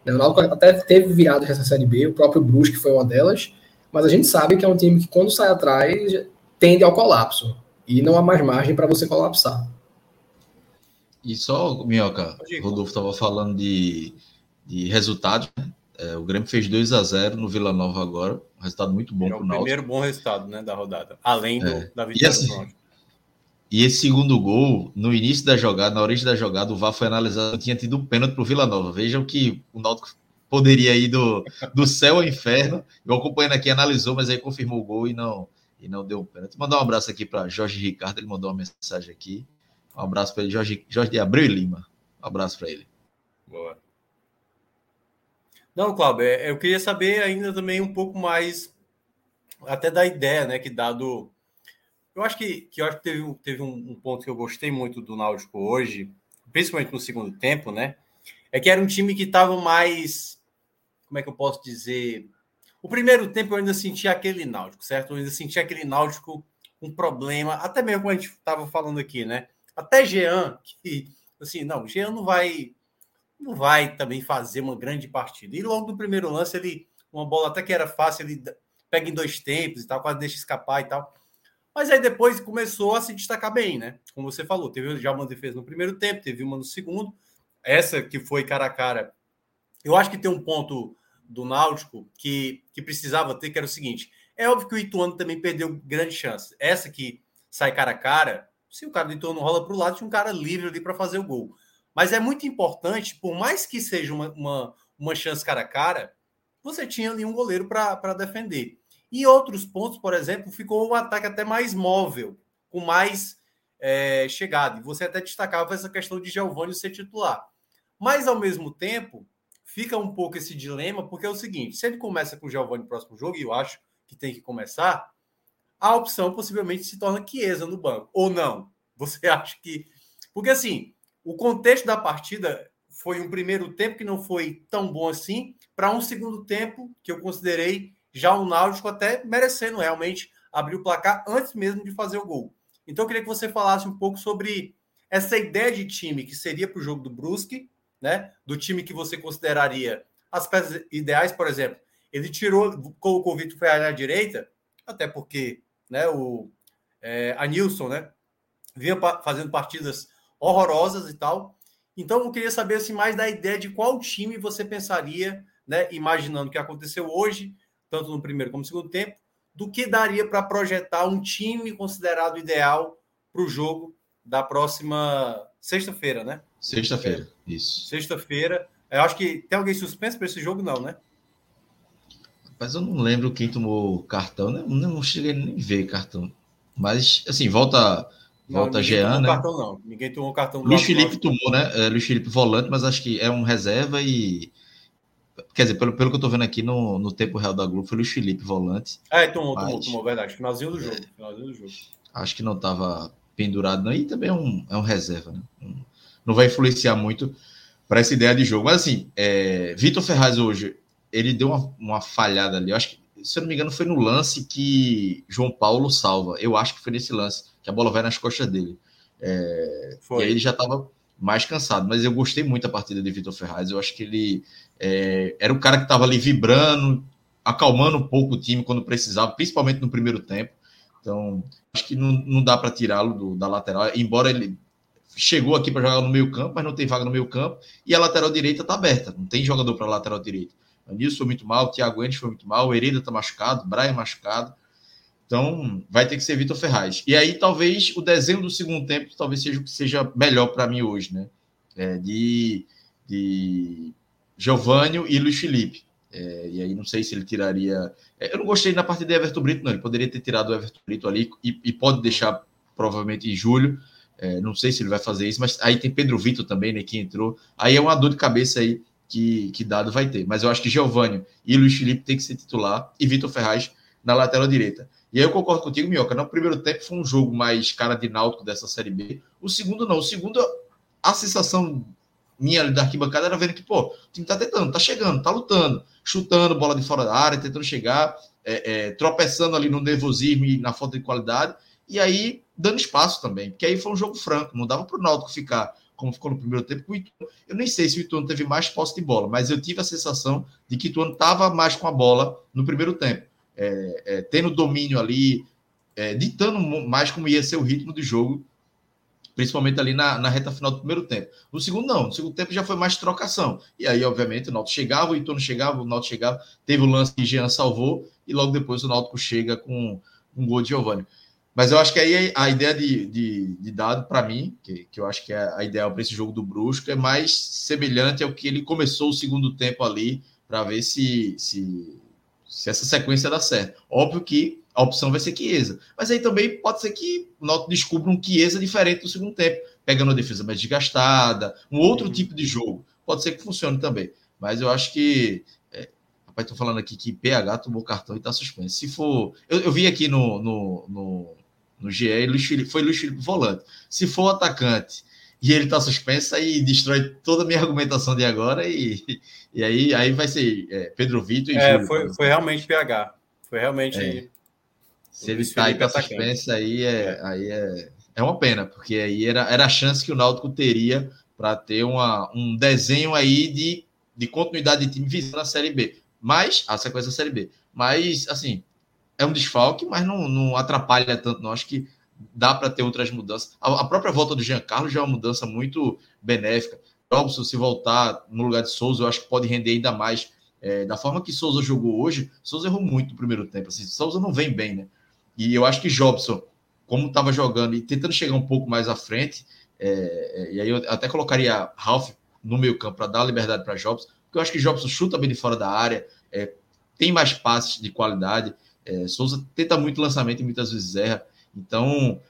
Né, o Náutico até teve virado essa Série B, o próprio Brusque foi uma delas, mas a gente sabe que é um time que quando sai atrás tende ao colapso e não há mais margem para você colapsar. E só, Minhoca, o Rodolfo estava falando de de resultados. Né? É, o Grêmio fez 2 a 0 no Vila Nova agora, um resultado muito bom é para o primeiro bom resultado né, da rodada, além do, é. da vitória e, assim, e esse segundo gol, no início da jogada, na origem da jogada, o VAR foi analisado, tinha tido um pênalti para o Vila Nova. Vejam que o Náutico poderia ir do, do céu ao inferno. Eu acompanhando aqui, analisou, mas aí confirmou o gol e não, e não deu um pênalti. Mandar um abraço aqui para Jorge Ricardo, ele mandou uma mensagem aqui. Um abraço para ele, Jorge, Jorge de Abreu e Lima. Um abraço para ele. Boa. Não, Cláudio, é, eu queria saber ainda também um pouco mais, até da ideia, né, que dado. Eu acho que, que, eu acho que teve, teve um, ponto que eu gostei muito do Náutico hoje, principalmente no segundo tempo, né? É que era um time que estava mais. Como é que eu posso dizer? O primeiro tempo eu ainda sentia aquele Náutico, certo? Eu ainda sentia aquele Náutico um problema, até mesmo como a gente estava falando aqui, né? Até Jean, que, assim, não, Jean não vai não vai também fazer uma grande partida. E logo no primeiro lance, ele, uma bola até que era fácil, ele pega em dois tempos e tal, quase deixa escapar e tal. Mas aí depois começou a se destacar bem, né? Como você falou, teve já uma defesa no primeiro tempo, teve uma no segundo. Essa que foi cara a cara. Eu acho que tem um ponto do Náutico que, que precisava ter, que era o seguinte: é óbvio que o Ituano também perdeu grande chance. Essa que sai cara a cara, se o cara do Ituano rola para o lado, tinha um cara livre ali para fazer o gol. Mas é muito importante, por mais que seja uma, uma, uma chance cara a cara, você tinha ali um goleiro para defender. Em outros pontos, por exemplo, ficou um ataque até mais móvel, com mais é, chegada. E você até destacava essa questão de Giovanni ser titular. Mas, ao mesmo tempo, fica um pouco esse dilema, porque é o seguinte: se ele começa com o Giovanni no próximo jogo, e eu acho que tem que começar, a opção possivelmente se torna Chiesa no banco. Ou não? Você acha que. Porque assim, o contexto da partida foi um primeiro tempo que não foi tão bom assim, para um segundo tempo que eu considerei já o Náutico até merecendo realmente abrir o placar antes mesmo de fazer o gol. Então eu queria que você falasse um pouco sobre essa ideia de time que seria para o jogo do Brusque, né? Do time que você consideraria as peças ideais, por exemplo. Ele tirou, colocou o Vitor Ferreira na direita, até porque, né? O é, a Nilson, né? Vinha fazendo partidas horrorosas e tal. Então, eu queria saber assim, mais da ideia de qual time você pensaria, né, imaginando o que aconteceu hoje, tanto no primeiro como no segundo tempo, do que daria para projetar um time considerado ideal para o jogo da próxima sexta-feira, né? Sexta-feira, isso. Sexta-feira. Eu acho que tem alguém suspenso para esse jogo, não, né? Mas eu não lembro quem tomou cartão, né? Não, cheguei nem ver cartão. Mas, assim, volta Volta não, Jean, né? Cartão, não. Ninguém tomou cartão. Luiz Felipe tomou, né? É, Luiz Felipe volante, mas acho que é um reserva e. Quer dizer, pelo, pelo que eu tô vendo aqui no, no tempo real da Globo, foi Luiz Felipe volante. É, tomou, mas... tomou, tomou, verdade. Finalzinho do jogo. É, finalzinho do jogo. Acho que não tava pendurado, não. E também é um, é um reserva, né? Não vai influenciar muito para essa ideia de jogo. Mas assim, é, Vitor Ferraz hoje, ele deu uma, uma falhada ali. Eu acho que, se eu não me engano, foi no lance que João Paulo salva. Eu acho que foi nesse lance que a bola vai nas costas dele. É, e aí ele já estava mais cansado, mas eu gostei muito da partida de Vitor Ferraz. Eu acho que ele é, era o cara que estava ali vibrando, acalmando um pouco o time quando precisava, principalmente no primeiro tempo. Então, acho que não, não dá para tirá-lo da lateral, embora ele chegou aqui para jogar no meio campo, mas não tem vaga no meio campo, e a lateral direita está aberta, não tem jogador para lateral direita. O Nilson foi muito mal, Thiago Endes foi muito mal, o Hereda está machucado, Brian machucado. Então, vai ter que ser Vitor Ferraz. E aí, talvez, o desenho do segundo tempo talvez seja o que seja melhor para mim hoje, né? É, de, de Giovanni e Luiz Felipe. É, e aí, não sei se ele tiraria... É, eu não gostei na partida de Everton Brito, não. Ele poderia ter tirado o Everton Brito ali e, e pode deixar, provavelmente, em julho. É, não sei se ele vai fazer isso, mas aí tem Pedro Vitor também, né, que entrou. Aí é uma dor de cabeça aí que, que dado vai ter. Mas eu acho que Giovanni e Luiz Felipe tem que ser titular e Vitor Ferraz na lateral direita. E aí eu concordo contigo, Minhoca. No primeiro tempo foi um jogo mais cara de náutico dessa Série B. O segundo não. O segundo, a sensação minha ali da arquibancada era vendo que, pô, o time tá tentando, tá chegando, tá lutando, chutando bola de fora da área, tentando chegar, é, é, tropeçando ali no nervosismo e na falta de qualidade, e aí dando espaço também, porque aí foi um jogo franco, não dava pro Náutico ficar como ficou no primeiro tempo. O Ituano, eu nem sei se o Ituano teve mais posse de bola, mas eu tive a sensação de que o Ituano estava mais com a bola no primeiro tempo é, é, tendo domínio ali, é, ditando mais como ia ser o ritmo do jogo, principalmente ali na, na, reta final do primeiro tempo. No segundo, não. No segundo tempo já foi mais trocação. E aí, obviamente, o Náutico chegava, o Ituano chegava, o Náutico chegava, teve o lance que Jean salvou, e logo depois o Náutico chega com um gol de Giovanni. Mas eu acho que aí a ideia de, de, de dado, para mim, que, que eu acho que é a ideal para esse jogo do Brusco, é mais semelhante ao que ele começou o segundo tempo ali, para ver se, se se essa sequência dá certo. Óbvio que a opção vai ser Chiesa. Mas aí também pode ser que o Náutico descubra um Chiesa diferente do segundo tempo, pegando a defesa mais desgastada, um outro tipo de jogo. Pode ser que funcione também. Mas eu acho que. É, rapaz, estou falando aqui que PH tomou cartão e está suspenso. Se for. Eu, eu, vi aqui no, no, no, no GE, Luiz Felipe, foi Luiz Felipe volante. Se for atacante e ele está suspenso, aí destrói toda a minha argumentação de agora e, e aí, aí vai ser é, Pedro Vitor e É, Júlio, foi, foi realmente PH. Foi realmente. É. Se ele está aí para suspenso, aí, é, é, aí é, é uma pena, porque aí era, era a chance que o Náutico teria para ter uma, um desenho aí de, de continuidade de time visando a Série B. Mas, a sequência da Série B. Mas, assim, é um desfalque, mas não, não atrapalha tanto. Não acho que dá para ter outras mudanças. A, a, própria volta do Giancarlo já é uma mudança muito benéfica. Robson, se voltar no lugar de Souza, eu acho que pode render ainda mais. É, da forma que Souza jogou hoje, Souza errou muito no primeiro tempo. Assim, Souza não vem bem, né? E eu acho que Jobson, como estava jogando e tentando chegar um pouco mais à frente, é, é, e aí eu até colocaria Ralph no meio campo para dar liberdade para Jobson, porque eu acho que Jobson chuta bem de fora da área, é, tem mais passes de qualidade. É, Souza tenta muito lançamento e muitas vezes erra. Então,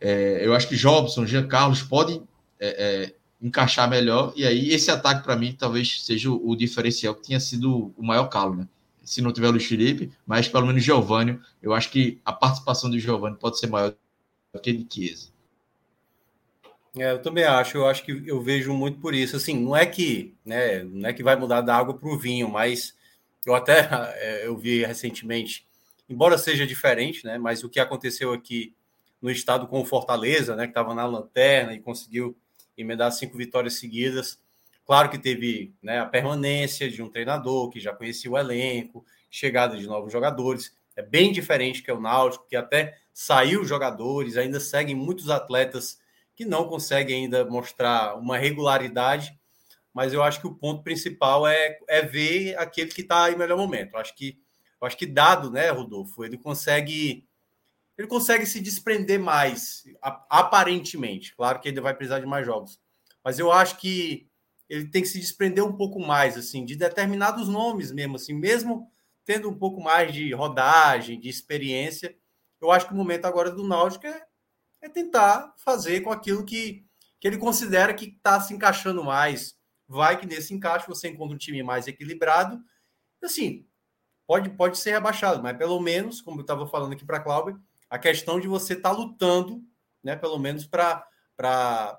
é, eu acho que Jobson, Jean Carlos podem é, é, encaixar melhor. E aí, esse ataque, para mim, talvez seja o, o, diferencial que tinha sido o maior calo, né? Se não tiver o Luiz Felipe, mas pelo menos Giovanni, eu acho que a participação do Giovanni pode ser maior do que de Chiesa. É, eu também acho, eu acho que eu vejo muito por isso. Assim, não é que, né, não é que vai mudar da água para o vinho, mas eu até é, eu vi recentemente embora seja diferente, né? Mas o que aconteceu aqui no estado com o Fortaleza, né? Que estava na lanterna e conseguiu emendar cinco vitórias seguidas. Claro que teve né, a permanência de um treinador que já conhecia o elenco, chegada de novos jogadores. É bem diferente que é o Náutico, que até saiu jogadores, ainda seguem muitos atletas que não conseguem ainda mostrar uma regularidade. Mas eu acho que o ponto principal é, é ver aquele que está em melhor momento. Eu acho que eu acho que dado, né, Rodolfo, ele consegue ele consegue se desprender mais, aparentemente. Claro que ele vai precisar de mais jogos, mas eu acho que ele tem que se desprender um pouco mais, assim, de determinados nomes mesmo, assim, mesmo tendo um pouco mais de rodagem, de experiência. Eu acho que o momento agora do Náutico é, é tentar fazer com aquilo que, que ele considera que está se encaixando mais. Vai que nesse encaixe você encontra um time mais equilibrado. Assim, pode, pode ser rebaixado, mas pelo menos, como eu estava falando aqui para a Cláudia, a questão de você estar tá lutando, né, pelo menos para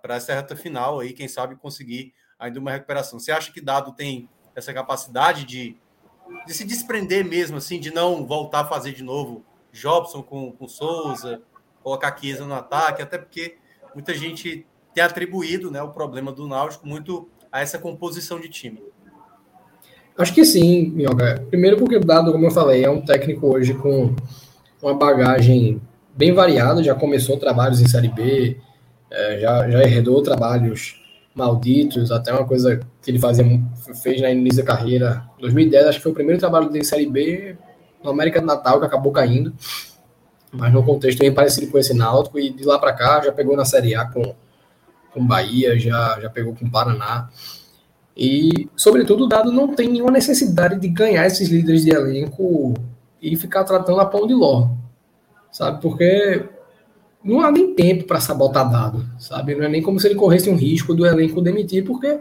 essa reta final aí, quem sabe conseguir ainda uma recuperação. Você acha que Dado tem essa capacidade de, de se desprender mesmo, assim, de não voltar a fazer de novo Jobson com, com Souza, colocar Chiesa no ataque, até porque muita gente tem atribuído né, o problema do Náutico muito a essa composição de time. Acho que sim, Minhoca. Primeiro porque Dado, como eu falei, é um técnico hoje com uma bagagem bem variado, já começou trabalhos em Série B, é, já, já herdou trabalhos malditos, até uma coisa que ele fazia, fez na início da carreira. 2010, acho que foi o primeiro trabalho dele em Série B no América do Natal, que acabou caindo, mas no contexto bem parecido com esse Náutico, e de lá para cá já pegou na Série A com, com Bahia, já, já pegou com Paraná. E, sobretudo, o Dado não tem nenhuma necessidade de ganhar esses líderes de elenco e ficar tratando a pão de ló, sabe? Porque não há nem tempo para sabotar Dado, sabe? Não é nem como se ele corresse um risco do elenco demitir, porque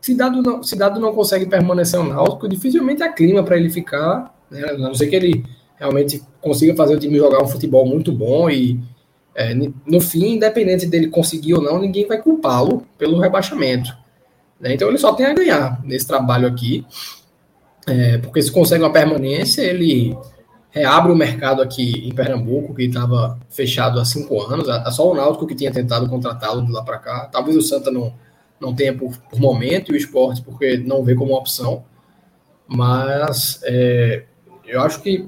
se Dado não, se Dado não consegue permanecer no Náutico, dificilmente há clima para ele ficar, né? a não ser que ele realmente consiga fazer o time jogar um futebol muito bom e é, no fim, independente dele conseguir ou não, ninguém vai culpá-lo pelo rebaixamento. Né? Então ele só tem a ganhar nesse trabalho aqui, é, porque se consegue uma permanência, ele reabre o mercado aqui em Pernambuco, que estava fechado há cinco anos, é só o Náutico que tinha tentado contratá-lo de lá para cá. Talvez o Santa não, não tenha por, por, momento, e o esporte porque não vê como opção, mas é, eu acho que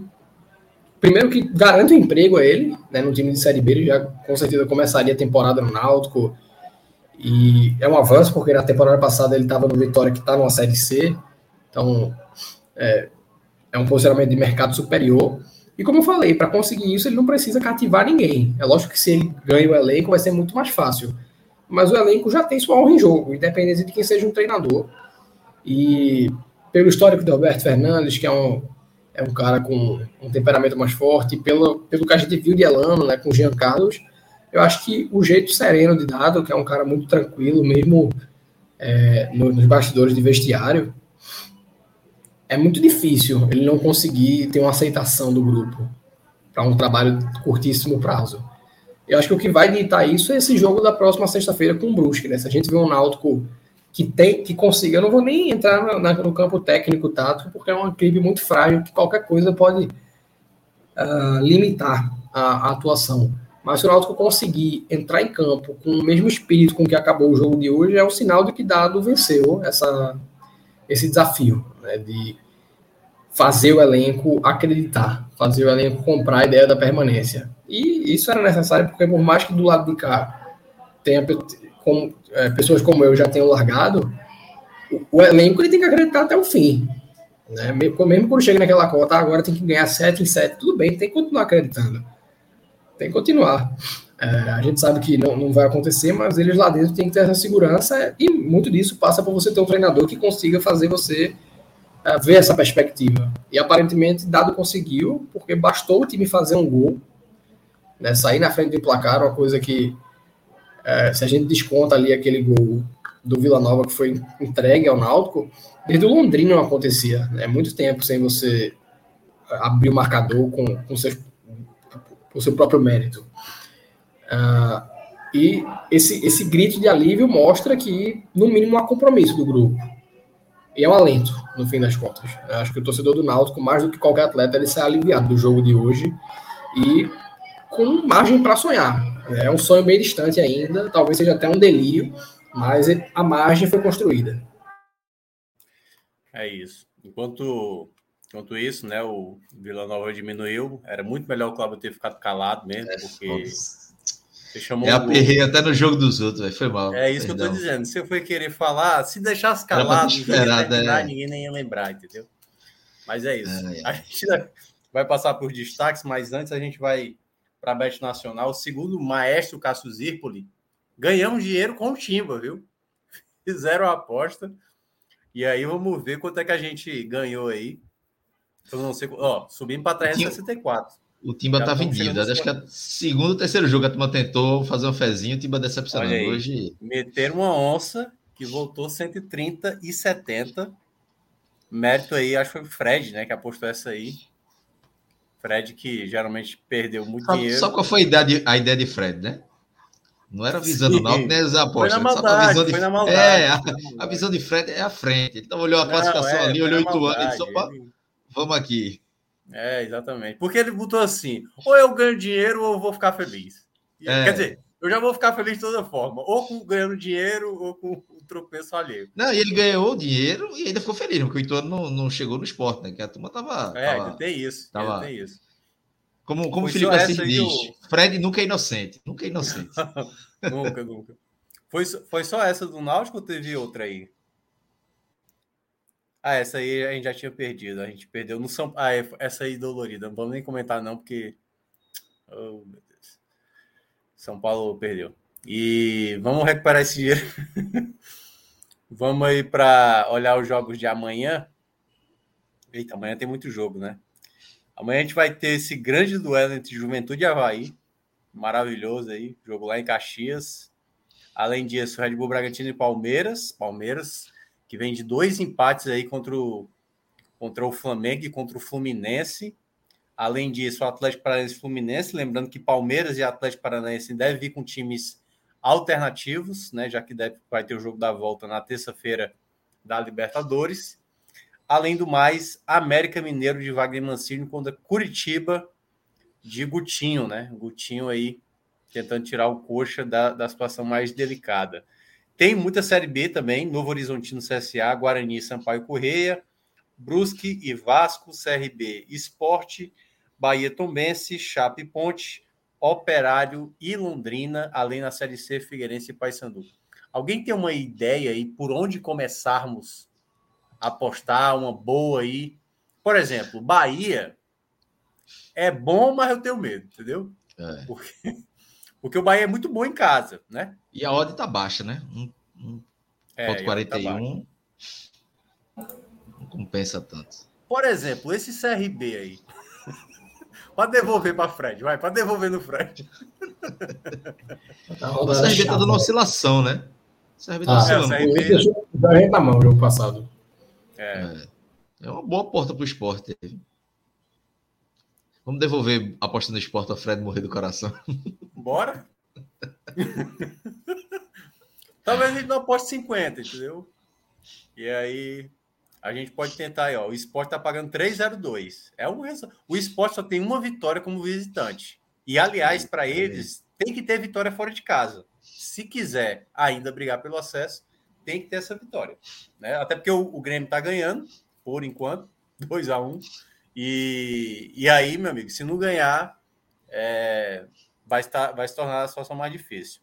primeiro que garante o emprego a ele, né, no time de Série B, ele já com certeza começaria a temporada no Náutico, e é um avanço, porque na temporada passada ele estava no Vitória, que está numa Série C. Então, é, é um posicionamento de mercado superior. E como eu falei, para conseguir isso, ele não precisa cativar ninguém. É lógico que se ele ganha o elenco, vai ser muito mais fácil. Mas o elenco já tem sua honra em jogo, independente de quem seja um treinador. E pelo histórico do Alberto Fernandes, que é um, é um cara com um temperamento mais forte, pelo, pelo que a gente viu de Elano, né, com o Jean Carlos, eu acho que o jeito sereno de Dado, que é um cara muito tranquilo, mesmo é, nos bastidores de vestiário, é muito difícil ele não conseguir ter uma aceitação do grupo para um trabalho de curtíssimo prazo. Eu acho que o que vai ditar isso é esse jogo da próxima sexta-feira com o Brusque. Né? Se a gente vê um Náutico que tem que consiga, eu não vou nem entrar no, no campo técnico tático, porque é uma equipe muito frágil que qualquer coisa pode uh, limitar a, a atuação. Mas se o Náutico conseguir entrar em campo com o mesmo espírito com que acabou o jogo de hoje, é um sinal de que Dado venceu essa, esse desafio né, de fazer o elenco acreditar, fazer o elenco comprar a ideia da permanência. E isso era necessário porque, por mais que do lado de cá tenha como, é, pessoas como eu já tenham largado, o, o, elenco ele tem que acreditar até o fim. Né? Mesmo, quando chega naquela conta, ah, agora tem que ganhar 7 em 7, tudo bem, tem que continuar acreditando tem que continuar. É, a gente sabe que não, não vai acontecer, mas eles lá dentro têm que ter essa segurança e muito disso passa por você ter um treinador que consiga fazer você é, ver essa perspectiva. E aparentemente Dado conseguiu, porque bastou o time fazer um gol, né, sair na frente do placar, uma coisa que é, se a gente desconta ali aquele gol do Vila Nova que foi entregue ao Náutico, desde o Londrina não acontecia. É né, muito tempo sem você abrir o marcador com, com seus por seu próprio mérito. Uh, e esse, esse grito de alívio mostra que, no mínimo, há compromisso do grupo. E é um alento, no fim das contas. Eu acho que o torcedor do Náutico, mais do que qualquer atleta, ele sai aliviado do jogo de hoje e com margem para sonhar. É um sonho bem distante ainda, talvez seja até um delírio, mas a margem foi construída. É isso. Enquanto Enquanto isso, né, o Vila Nova diminuiu. Era muito melhor o Cláudio ter ficado calado mesmo, é, porque você chamou é, aperrei até no jogo dos outros, foi mal. É isso perdão. que eu tô dizendo. Se eu for querer falar, se deixasse calado, esperar, é. ninguém nem ia lembrar, entendeu? Mas é isso. É, é. A gente vai passar por destaques, mas antes a gente vai para a Bet Nacional. Segundo o maestro Cássio Zirpoli, ganhamos dinheiro com o Timba, viu? Fizeram a aposta. E aí vamos ver quanto é que a gente ganhou aí. Eu não sei. Ó, subimos para 364. O Timba Já tá vendido. Acho que é segundo ou terceiro jogo a turma tentou fazer um fezinho, o Timba decepcionando hoje. Meteram uma onça que voltou 130 e 70. Mérito aí, acho que foi o Fred, né, que apostou essa aí. Fred que geralmente perdeu muito só, dinheiro. Só qual foi a ideia de, a ideia de Fred, né? Não era visando o Náutico, nem as apostas. Foi na maldade, visão de... foi na maldade. É, a, a, visão de Fred é a frente. Então olhou a classificação é, ali, olhou o Ituano, ele só para vamos aqui. É, exatamente. Porque ele botou assim: ou eu ganho dinheiro ou eu vou ficar feliz. É. Quer dizer, eu já vou ficar feliz de toda forma, ou com ganhando dinheiro ou com o tropeço alheio. Não, e ele ganhou dinheiro e ainda ficou feliz, porque o Ituano não, não chegou no esporte, né? Que a turma tava. É, tava, tem isso. Tava, tem isso. Como, como o Felipe Assis diz, o... Fred nunca é inocente. Nunca é inocente. nunca, nunca. Foi, foi só essa do Náutico ou teve outra aí? Ah, essa aí a gente já tinha perdido. A gente perdeu no São Ah, é, essa aí dolorida. Não vamos nem comentar, não, porque. Oh, meu Deus. São Paulo perdeu. E vamos recuperar esse dinheiro. vamos aí para olhar os jogos de amanhã. Eita, amanhã tem muito jogo, né? Amanhã a gente vai ter esse grande duelo entre Juventude e Havaí. Maravilhoso aí. Jogo lá em Caxias. Além disso, Red Bull Bragantino e Palmeiras. Palmeiras, que vem de dois empates aí contra o, contra o Flamengo e contra o Fluminense. Além disso, o Atlético Paranaense Fluminense. Lembrando que Palmeiras e Atlético Paranaense devem vir com times alternativos, né? Já que deve, vai ter o jogo da volta na terça-feira da Libertadores. Além do mais, América Mineiro de Wagner Mancini contra Curitiba de Gutinho, né? Gutinho aí tentando tirar o coxa da, da situação mais delicada. Tem muita Série B também, Novo Horizontino CSA, Guarani, Sampaio Correia, Brusque e Vasco, CRB Esporte, Bahia Tombense, Chape Ponte, Operário e Londrina, além na Série C, Figueirense e Paysandu. Alguém tem uma ideia aí por onde começarmos a apostar uma boa aí? Por exemplo, Bahia é bom, mas eu tenho medo, entendeu? É. Porque, porque o Bahia é muito bom em casa, né? E a odd tá baixa, né? Um, um é, 41 tá não compensa tanto. Por exemplo, esse CRB aí. Pode devolver para Fred, vai, pode devolver no Fred. Tá o CRB tá dando oscilação, né? O CRB tá ah, oscilando. É, o CRB... na mão o jogo passado. É. é. é uma boa porta para o esporte. Vamos devolver a aposta no esporte ao Fred morrer do coração. Bora? Talvez a gente não aposte 50, entendeu? E aí a gente pode tentar aí, ó. O esporte tá pagando 3,02. É um O esporte só tem uma vitória como visitante. E, aliás, para eles, tem que ter vitória fora de casa. Se quiser ainda brigar pelo acesso, tem que ter essa vitória. Né? Até porque o, o Grêmio tá ganhando, por enquanto, 2 a 1 e, e aí, meu amigo, se não ganhar, é, vai, estar, vai se tornar a situação mais difícil.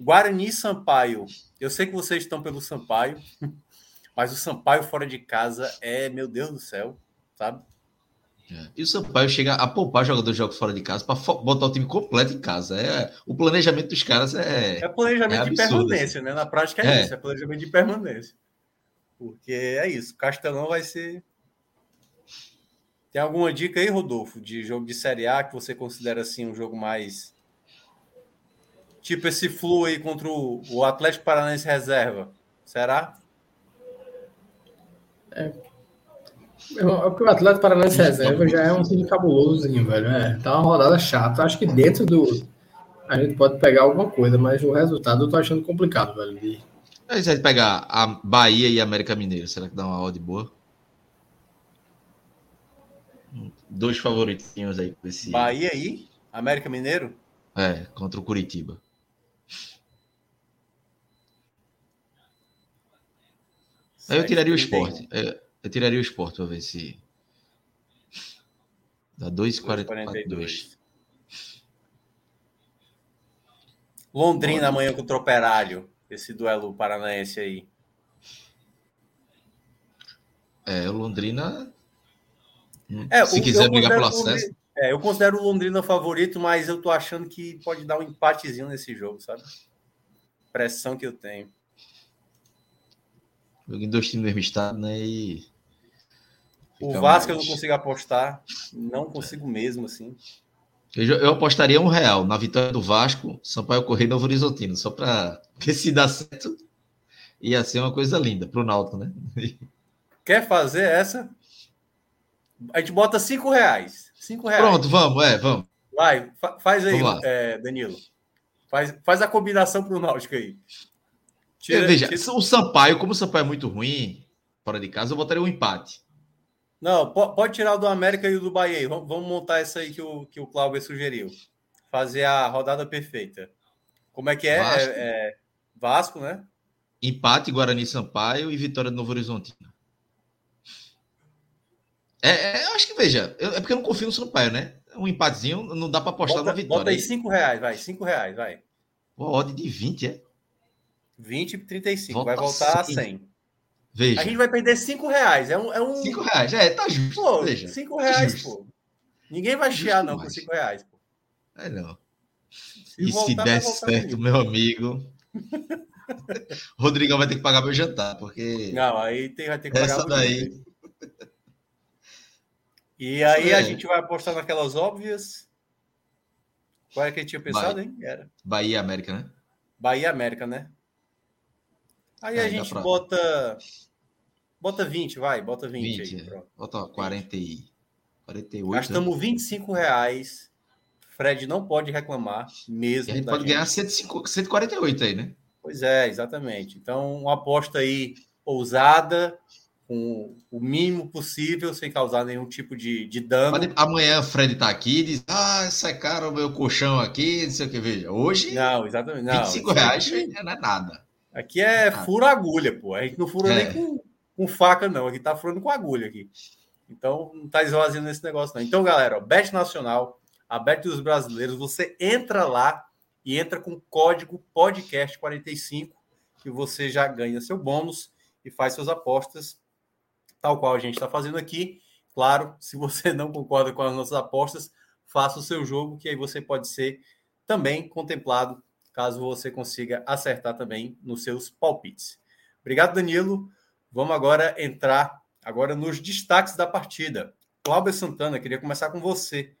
Guarani Sampaio. Eu sei que vocês estão pelo Sampaio. Mas o Sampaio fora de casa é, meu Deus do céu, sabe? É. E o Sampaio chega a poupar jogadores de jogos fora de casa para botar o time completo em casa. É, o planejamento dos caras é. É planejamento é absurdo, de permanência, assim. né? Na prática é, é, isso, é planejamento de permanência. Porque é isso, Castelão vai ser. Tem alguma dica aí, Rodolfo, de jogo de Série A que você considera assim um jogo mais. Tipo esse flu aí contra o Atlético Paranaense Reserva? Será? É. Porque o Atlético Paranaense Reserva já é um time cabulosozinho, velho. É, tá uma rodada chata. Acho que dentro do. A gente pode pegar alguma coisa, mas o resultado eu tô achando complicado, velho. É, se a gente pegar a Bahia e a América Mineiro, será que dá uma odd boa? Dois favoritinhos aí pra esse. Bahia aí? América Mineiro? É, contra o Curitiba. Aí eu tiraria o esporte. Eu, eu tiraria o esporte para ver se. Dá 2,42. Londrina amanhã contra o Operário. Esse duelo paranaense aí. É, o Londrina. É, se o, quiser brigar pelo acesso. É, eu considero o Londrina favorito, mas eu tô achando que pode dar um empatezinho nesse jogo, sabe? Pressão que eu tenho. Joguei dois times no mesmo estado, né? E. O Vasco mais... eu não consigo apostar. Não consigo mesmo, assim. Eu, eu, apostaria um real na vitória do Vasco, Sampaio Correio e Novo Horizontino, só para que se dá certo, ia ser uma coisa linda para o Náutico, né? Quer fazer essa? A gente bota cinco reais. Cinco reais. Pronto, vamos, é, vamos. Vai, fa faz aí, é, Danilo. Faz, faz a combinação para o Náutico aí. Tira, Veja, tira... o Sampaio, como o Sampaio é muito ruim, fora de casa, eu botaria um empate. Não, pode tirar o do América e o do Bahia. Vamos montar essa aí que o, que o Cláudio sugeriu. Fazer a rodada perfeita. Como é que é? Vasco, é, é... Vasco né? Empate, Guarani Sampaio e vitória do Novo Horizontino. É, é, eu acho que, veja, eu, é porque eu não confio no Sampaio, né? um empatezinho não dá para apostar bota, na vitória. Bota aí 5 reais, vai. 5 reais, vai. Pô, odd de 20, é? 20 e 35. Volta vai voltar a 100. 100. Veja. A gente vai perder 5 reais. É um. É um... 5 reais, é, tá justo. Pô, veja. 5 tá reais, justo. pô. Ninguém vai Justo chiar, não, com demais. 5 reais. Pô. É não. Se e se voltar, vai der certo, meu amigo. Rodrigão vai ter que pagar meu jantar, porque Não, aí tem, vai ter que pagar essa daí. E aí É. a gente vai apostar naquelas óbvias. Qual é que a gente tinha pensado, Vai. hein? Era Bahia América, né? Bahia América, né? Aí É, a gente pra- bota. Bota 20, vai, bota 20, 20. aí. é. Pronto. Bota ó, 40 e 48. Gastamos 25 reais. Fred não pode reclamar mesmo. E a gente pode gente. ganhar 105 148 aí, né? Pois é, exatamente. Então, uma aposta aí ousada, com o mínimo possível, sem causar nenhum tipo de, de dano. Amanhã o Fred tá aqui e diz: Ah, isso é o meu colchão aqui, não sei o que. Veja, hoje, Não, exatamente. Não, 25 isso reais não é nada. Aqui é fura agulha, pô. A gente não fura É. nem com, com faca, não. Aqui tá furando com agulha aqui. Então, não tá esvaziando esse negócio, não. Então, galera, ó, Bet Nacional, a Bet dos Brasileiros, você entra lá e entra com o código podcast45, que você já ganha seu bônus e faz suas apostas, tal qual a gente está fazendo aqui. Claro, se você não concorda com as nossas apostas, faça o seu jogo, que aí você pode ser também contemplado caso você consiga acertar também nos seus palpites. Obrigado, Danilo. Vamos agora entrar agora nos destaques da partida. Cláudio Santana, queria começar com você.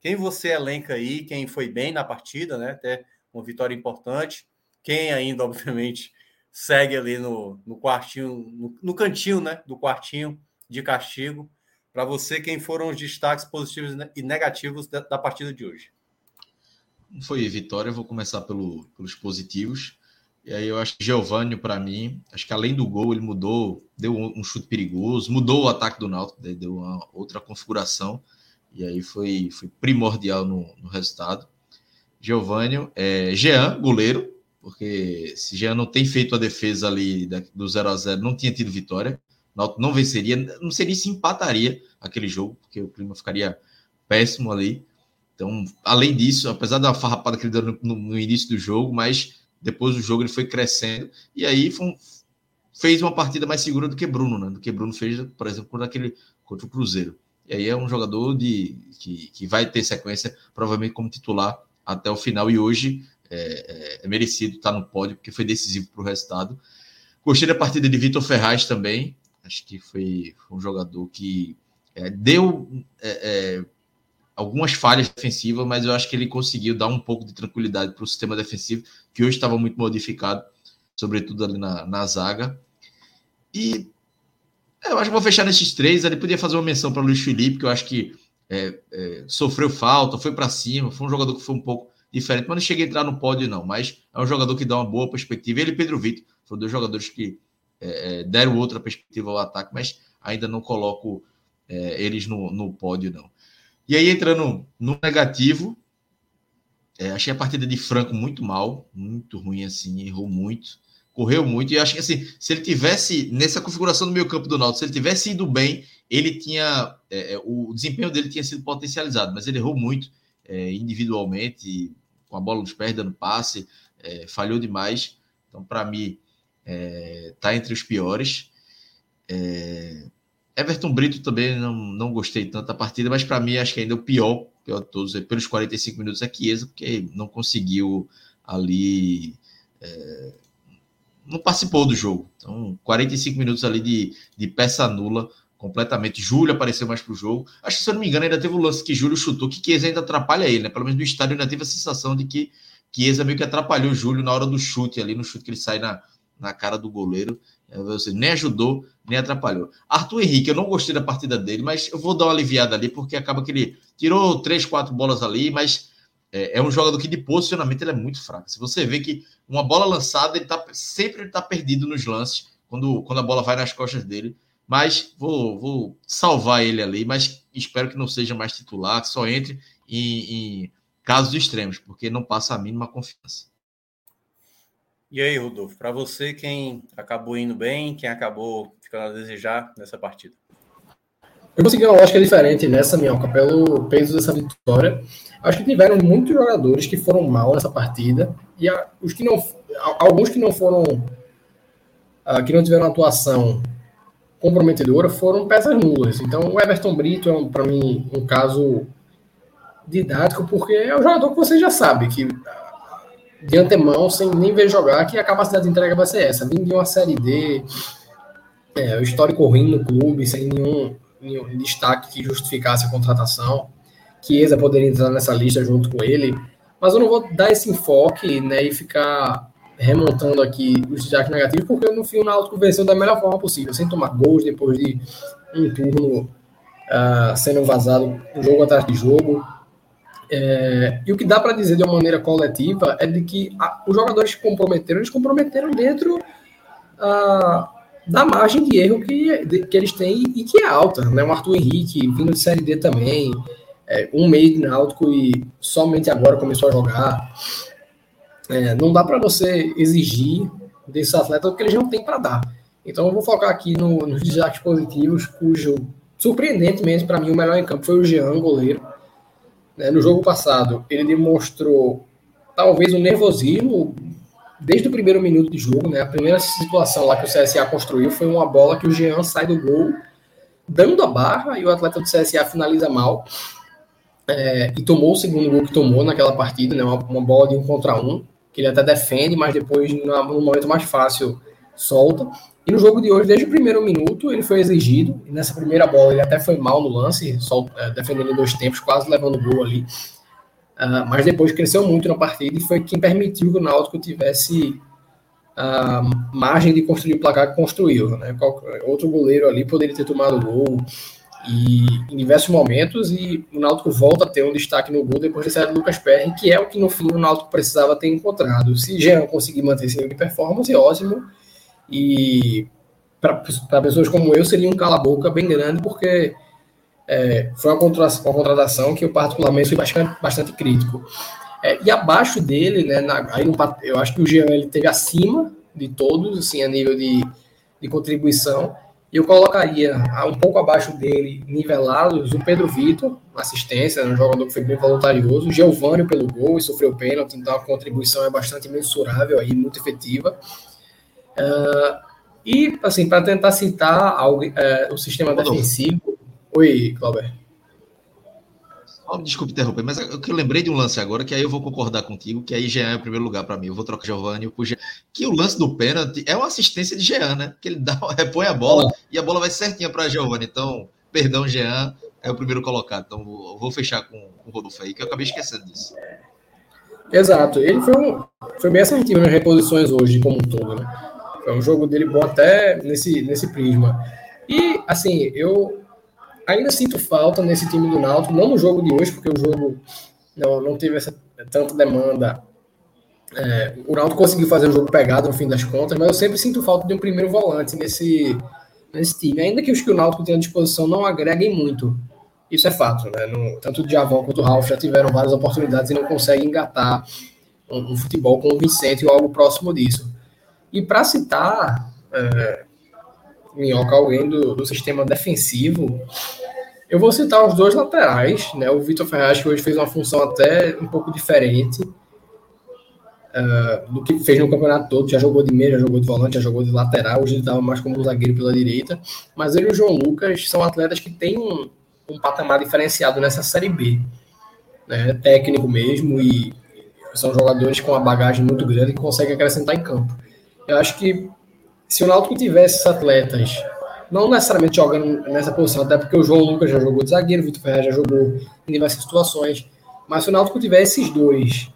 Quem você elenca aí, quem foi bem na partida, né? Até uma vitória importante. Quem ainda, obviamente, segue ali no, no quartinho, no, no cantinho, né? Do quartinho de castigo. Para você, quem foram os destaques positivos e negativos da, da partida de hoje? Foi vitória, eu vou começar pelo, pelos positivos. E aí eu acho que Giovanni, para mim, acho que além do gol, ele mudou, deu um, chute perigoso, mudou o ataque do Náutico, deu uma outra configuração. E aí foi, foi primordial no, no resultado. Giovanni, é, Jean, goleiro, porque se Jean não tem feito a defesa ali do 0 a 0 não tinha tido vitória. Náutico não venceria, não seria se empataria aquele jogo, porque o clima ficaria péssimo ali. Então, além disso, apesar da farrapada que ele deu no, no- no início do jogo, mas depois do jogo ele foi crescendo e aí foi fez uma partida mais segura do que Bruno, né? Do que Bruno fez, por exemplo, contra, aquele, contra o Cruzeiro. E aí é um jogador de, que, que vai ter sequência, provavelmente como titular até o final. E hoje é, é- é merecido estar no pódio, porque foi decisivo para o resultado. Gostei da partida de Vitor Ferraz também. Acho que foi, foi um jogador que é, deu é, algumas falhas defensivas, mas eu acho que ele conseguiu dar um pouco de tranquilidade para o sistema defensivo, que hoje estava muito modificado, sobretudo ali na, na zaga. E eu acho que vou fechar nesses três. Ele podia fazer uma menção para Luiz Felipe, que eu acho que é, é, sofreu falta, foi para cima, foi um jogador que foi um pouco diferente, mas não cheguei a entrar no pódio, não. Mas é um jogador que dá uma boa perspectiva. Ele e Pedro Vitor foram dois jogadores que é, é, deram outra perspectiva ao ataque, mas ainda não coloco é, eles no, no pódio, não. E aí, entrando no negativo, é, achei a partida de Franco muito mal, muito ruim assim, errou muito, correu muito, e acho que assim, se ele tivesse, nessa configuração do meio campo do Náutico, se ele tivesse ido bem, ele tinha, é, é, o desempenho dele tinha sido potencializado, mas ele errou muito é, individualmente, com a bola nos pés, dando passe, é, falhou demais, então para mim, é, tá entre os piores. É, Everton Brito também não, não gostei tanto da partida, mas para mim acho que ainda o pior, pior de todos, é pelos 45 minutos é Chiesa, porque não conseguiu ali. é, não participou do jogo. Então, 45 minutos ali de, de peça nula completamente. Júlio apareceu mais pro jogo. Acho que, se eu não me engano, ainda teve o lance que Júlio chutou, que Chiesa ainda atrapalha ele, né? Pelo menos no estádio ainda teve a sensação de que Chiesa meio que atrapalhou Júlio na hora do chute ali, no chute que ele sai na, na cara do goleiro. É, Você nem ajudou, nem atrapalhou. Arthur Henrique, eu não gostei da partida dele, mas eu vou dar uma aliviada ali, porque acaba que ele tirou três, quatro bolas ali, mas é, é um jogador que de posicionamento ele é muito fraco. Se você vê que uma bola lançada, ele tá, sempre ele tá perdido nos lances, quando, quando a bola vai nas costas dele. Mas vou, vou salvar ele ali, mas espero que não seja mais titular, que só entre em, em casos extremos, porque não passa a mínima confiança. E aí, Rodolfo, para você, quem acabou indo bem, quem acabou ficando a desejar nessa partida? Eu consegui uma lógica diferente nessa, Minhoca, pelo peso dessa vitória. Acho que tiveram muitos jogadores que foram mal nessa partida e a, os que não, alguns que não foram, uh, que não tiveram atuação comprometedora foram peças nulas. Então, o Everton Brito é, um, para mim, um caso didático, porque é um jogador que você já sabe que de antemão, sem nem ver jogar, que a capacidade de entrega vai ser essa. Vindo de uma Série D, é, o histórico ruim no clube, sem nenhum, nenhum destaque que justificasse a contratação. Chiesa poderia entrar nessa lista junto com ele, mas eu não vou dar esse enfoque né, e ficar remontando aqui os destaques negativos, porque no fim o Náutico venceu da melhor forma possível, sem tomar gols depois de um turno uh, sendo vazado jogo atrás de jogo. É, e o que dá para dizer de uma maneira coletiva é de que a, os jogadores que comprometeram, eles comprometeram dentro uh, da margem de erro que, de, que eles têm e que é alta. Né? O Arthur Henrique, vindo de Série D também, é, um mês de náutico e somente agora começou a jogar. É, não dá para você exigir desses atletas o que eles não têm para dar. Então eu vou focar aqui no, nos destaques positivos, cujo, surpreendentemente para mim, o melhor em campo foi o Jean, goleiro. Né, no jogo passado, ele demonstrou talvez um nervosismo desde o primeiro minuto de jogo. Né, a primeira situação lá que o CSA construiu foi uma bola que o Jean sai do gol, dando a barra, e o atleta do CSA finaliza mal é, e tomou o segundo gol que tomou naquela partida, né, uma, uma, bola de um contra um, que ele até defende, mas depois, no, momento mais fácil, solta. E no jogo de hoje, desde o primeiro minuto, ele foi exigido. Nessa primeira bola, ele até foi mal no lance, é, defendendo em dois tempos, quase levando o gol ali. Uh, mas depois cresceu muito na partida e foi quem permitiu que o Náutico tivesse a uh, margem de construir o placar que construiu. Né? Outro goleiro ali poderia ter tomado o gol e em diversos momentos e o Náutico volta a ter um destaque no gol depois de sair do Lucas Perry, que é o que no fim o Náutico precisava ter encontrado. Se Jean conseguir manter esse nível de performance, ótimo. E para pessoas como eu seria um cala-boca bem grande, porque é, foi uma contratação, uma contratação, que eu particularmente fui bastante, bastante crítico. É, e abaixo dele, né, na, aí no, eu acho que o Jean ele teve acima de todos, assim, a nível de, de contribuição. Eu colocaria um pouco abaixo dele, nivelados, o Pedro Vitor, assistência, um jogador que foi bem voluntarioso, o Giovanni pelo gol e sofreu pênalti, então a contribuição é bastante mensurável aí, muito efetiva. Uh, e, assim, para tentar citar algo, uh, o sistema defensivo. Oi, Cláudio. Oh, desculpe interromper, mas eu, eu lembrei de um lance agora que aí eu vou concordar contigo, que aí Jean é o primeiro lugar para mim. Eu vou trocar Giovanni por Jean. Que o lance do pênalti é uma assistência de Jean, né? Que ele dá, repõe a bola e a bola vai certinha para Giovanni. Então, perdão, Jean é o primeiro colocado. Então, vou, vou fechar com, com o Rodolfo aí, que eu acabei esquecendo disso. Exato. Ele foi, um, foi bem assertivo nas reposições hoje, como um todo, né? Foi um jogo dele bom até nesse, nesse prisma. E, assim, eu ainda sinto falta nesse time do Náutico, não no jogo de hoje, porque o jogo não, não teve essa tanta demanda. É, o Náutico conseguiu fazer o jogo pegado no fim das contas, mas eu sempre sinto falta de um primeiro volante nesse, nesse time. Ainda que os que o Náutico tem à disposição não agreguem muito. Isso é fato, né? No, tanto o Diavão quanto o Ralf já tiveram várias oportunidades e não conseguem engatar um, um futebol com o Vicente ou algo próximo disso. E para citar é, Minhoca, alguém do, do sistema defensivo, eu vou citar os dois laterais, né? O Vitor Ferraz, que hoje fez uma função até um pouco diferente uh, do que fez no campeonato todo. Já jogou de meia, já jogou de volante, já jogou de lateral. Hoje ele estava mais como zagueiro pela direita. Mas ele e o João Lucas são atletas que têm um, um patamar diferenciado nessa Série B. Né? Técnico mesmo e são jogadores com uma bagagem muito grande que conseguem acrescentar em campo. Eu acho que se o Náutico tivesse atletas, não necessariamente jogando nessa posição, até porque o João Lucas já jogou de zagueiro, o Vitor Ferreira já jogou em diversas situações, mas se o Náutico tivesse esses dois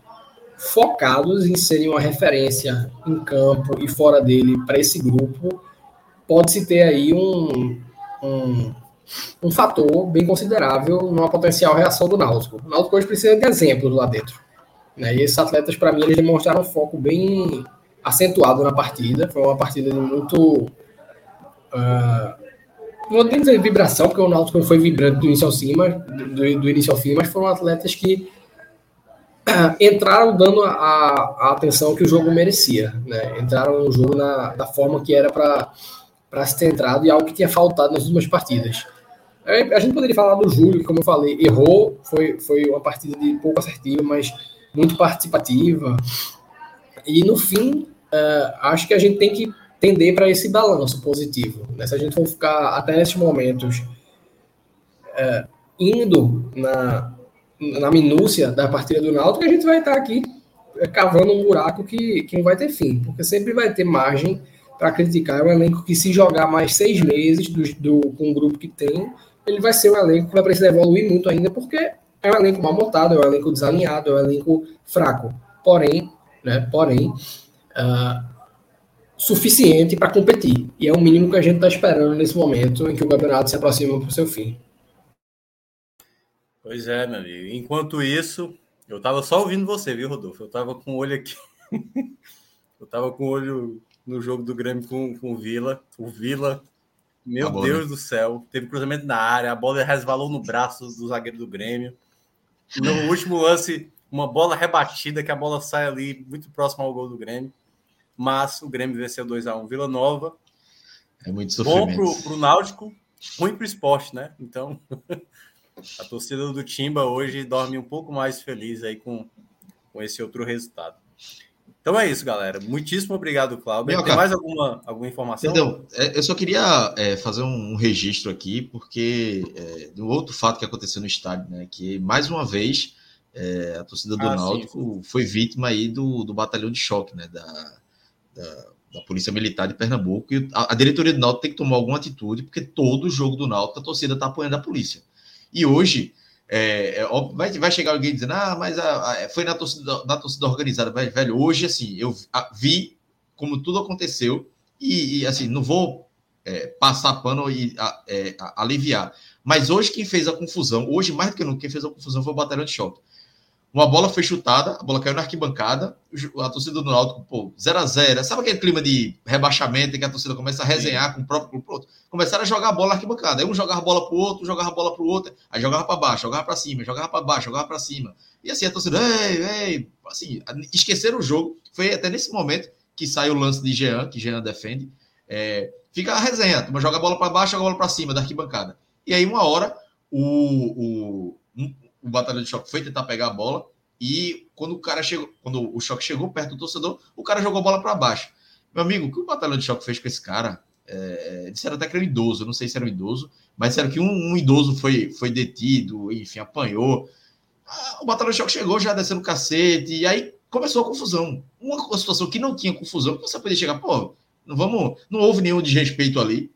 focados em serem uma referência em campo e fora dele para esse grupo, pode-se ter aí um, um, um fator bem considerável numa potencial reação do Náutico. O Náutico hoje precisa de exemplos lá dentro. Né? E esses atletas, para mim, eles demonstraram um foco bem acentuado na partida. Foi uma partida de muito. Uh, não vou dizer vibração, porque o Náutico foi vibrando do início ao fim, mas, do, do início ao fim, mas foram atletas que uh, entraram dando a, a, atenção que o jogo merecia. Né? Entraram no jogo na, da forma que era para se ter entrado e algo que tinha faltado nas últimas partidas. A gente poderia falar do Júlio, que, como eu falei, errou, foi, foi uma partida de pouco assertiva, mas muito participativa. E no fim, uh, acho que a gente tem que tender para esse balanço positivo. Né? Se a gente for ficar até nesses momentos uh, indo na, na minúcia da partida do Náutico, a gente vai estar aqui é, cavando um buraco que, que não vai ter fim, porque sempre vai ter margem para criticar. É um elenco que, se jogar mais seis meses do, do, com o grupo que tem, ele vai ser um elenco que vai precisar evoluir muito ainda, porque é um elenco mal montado, é um elenco desalinhado, é um elenco fraco. Porém, né, porém, uh, suficiente para competir. E é o mínimo que a gente está esperando nesse momento em que o campeonato se aproxima para o seu fim. Pois é, meu amigo. Enquanto isso, eu estava só ouvindo você, viu, Rodolfo? Eu estava com o olho aqui. eu estava com o olho no jogo do Grêmio com, com o Vila. O Vila, meu tá Deus né? do céu, teve cruzamento na área, a bola resvalou no braço do zagueiro do Grêmio. No último lance, uma bola rebatida, que a bola sai ali muito próximo ao gol do Grêmio. Mas o Grêmio venceu 2x1 Vila Nova. É muito sofrimento. Bom para o Náutico, ruim para o esporte, né? Então, a torcida do Timba hoje dorme um pouco mais feliz aí com, com esse outro resultado. Então é isso, galera. Muitíssimo obrigado, Cláudio. Tem cara, mais alguma, alguma informação? Então, eu só queria é, fazer um registro aqui, porque é, do outro fato que aconteceu no estádio, né? Que mais uma vez é, a torcida do ah, Náutico sim. foi vítima aí do, do batalhão de choque, né? Da, da, da Polícia Militar de Pernambuco. E a, a, diretoria do Náutico tem que tomar alguma atitude, porque todo jogo do Náutico a torcida está apoiando a polícia. E hoje é, é, vai, vai chegar alguém dizendo, ah, mas a, a, foi na torcida, na torcida organizada, velho. Hoje, assim, eu vi como tudo aconteceu e, e assim, não vou é, passar pano e é, aliviar. Mas hoje quem fez a confusão, hoje mais do que nunca, quem fez a confusão foi o batalhão de choque. Uma bola foi chutada, a bola caiu na arquibancada, a torcida do Náutico, pô, 0 a 0 Sabe aquele clima de rebaixamento em que a torcida começa a resenhar Sim. com o próprio clube? Pronto. Começaram a jogar a bola na arquibancada. Aí um jogava a bola pro outro, jogava a bola pro outro, aí jogava para baixo, jogava para cima, jogava para baixo, jogava para cima. E assim a torcida, ei, ei, assim, esqueceram o jogo. Foi até nesse momento que sai o lance de Jean, que Jean defende. É, fica a resenha, uma joga a bola para baixo, joga a bola para cima da arquibancada. E aí, uma hora, o, o, o batalhão de choque foi tentar pegar a bola e quando o cara chegou, quando o choque chegou perto do torcedor, o cara jogou a bola para baixo. Meu amigo, o que o batalhão de choque fez com esse cara? É, disseram até que era um idoso, não sei se era um idoso, mas disseram que um, um idoso foi, foi detido, enfim, apanhou. Ah, o batalhão de choque chegou já descendo o cacete, e aí começou a confusão. Uma situação que não tinha confusão, você podia chegar, pô, não vamos, não houve nenhum desrespeito ali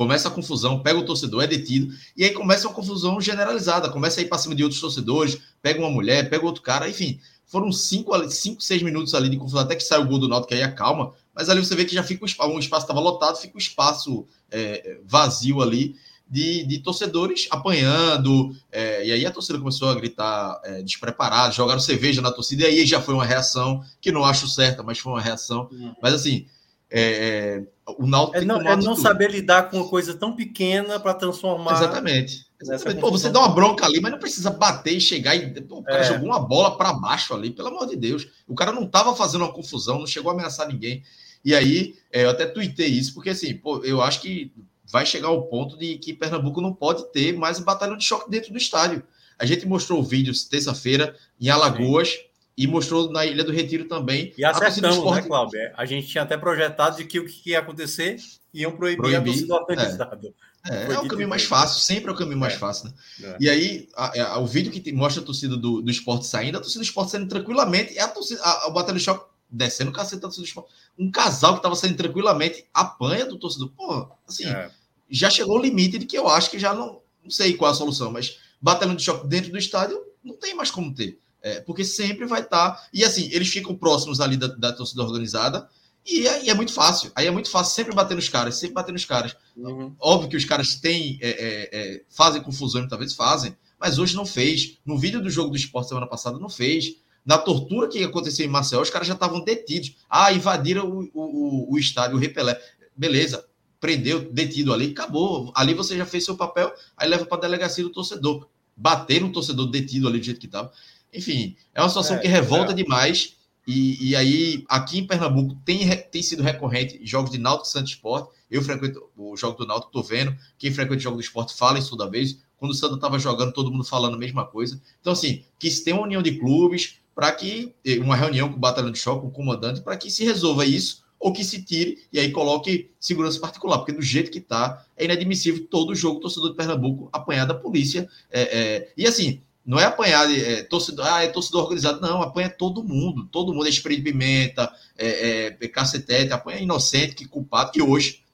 começa a confusão, pega o torcedor, é detido, e aí começa uma confusão generalizada, começa a ir para cima de outros torcedores, pega uma mulher, pega outro cara, enfim, foram cinco, cinco seis minutos ali de confusão, até que sai o gol do Náutico, que aí acalma, mas ali você vê que já fica um espaço, um espaço estava lotado, fica um espaço é, vazio ali, de, de, torcedores apanhando, é, e aí a torcida começou a gritar é, despreparado, jogaram cerveja na torcida, e aí já foi uma reação, que não acho certa, mas foi uma reação. Mas assim, é, é, o Náutico é não, é não saber lidar com uma coisa tão pequena para transformar. Exatamente. Exatamente. Pô, você dá uma bronca ali, mas não precisa bater e chegar e. Pô, o cara é. jogou uma bola para baixo ali, pelo amor de Deus. O cara não estava fazendo uma confusão, não chegou a ameaçar ninguém. E aí, é, eu até tuitei isso, porque assim, pô, eu acho que vai chegar ao ponto de que Pernambuco não pode ter mais um batalhão de choque dentro do estádio. A gente mostrou vídeos terça-feira em Alagoas. Sim e mostrou na Ilha do Retiro também. E acertamos, esporte... né, Cláudio? É, a gente tinha até projetado de que o que ia acontecer iam proibir, proibir a torcida organizada. É, é, é o caminho mais fácil, sempre é o caminho mais é. fácil, né? É. E aí, a, a, o vídeo que mostra a torcida do, do esporte saindo, a torcida do esporte saindo tranquilamente, e a torcida, a, o Batalha de Choque descendo o cacete da torcida do esporte. Um casal que estava saindo tranquilamente, apanha do torcedor. Pô, assim, é. já chegou o limite de que eu acho que já não, não sei qual é a solução, mas batalhão de choque dentro do estádio não tem mais como ter. É, porque sempre vai estar. Tá... E assim, eles ficam próximos ali da, da torcida organizada. E aí é muito fácil. Aí é muito fácil sempre bater nos caras, sempre bater nos caras. Uhum. Óbvio que os caras têm, é, é, é fazem confusão, talvez fazem, mas hoje não fez. No vídeo do jogo do esporte semana passada, não fez. Na tortura que aconteceu em Marcel, os caras já estavam detidos. Ah, invadiram o, o, o, o estádio, o Repelé. Beleza, prendeu, detido ali, acabou. Ali você já fez seu papel, aí leva para a delegacia do torcedor. Bater no torcedor detido ali do jeito que estava. Enfim, é uma situação é, que revolta é. demais. E, e aí, aqui em Pernambuco, tem, tem sido recorrente jogos de Náutico Santos Esporte. Eu frequento o jogo do Náutico, tô vendo. Quem frequenta o jogo do esporte fala isso toda vez. Quando o Santa estava jogando, todo mundo falando a mesma coisa. Então, assim, que se tem uma união de clubes para que uma reunião com o batalhão de choque, com o comandante, para que se resolva isso ou que se tire e aí coloque segurança particular, porque do jeito que está, é inadmissível todo jogo torcedor de Pernambuco apanhar da polícia. É, é, e assim, não é apanhar é, torcedor, ah, é torcedor organizado, não, apanha todo mundo, todo mundo é spray de pimenta, é, é, é cacetete, apanha inocente, que culpado, que hoje,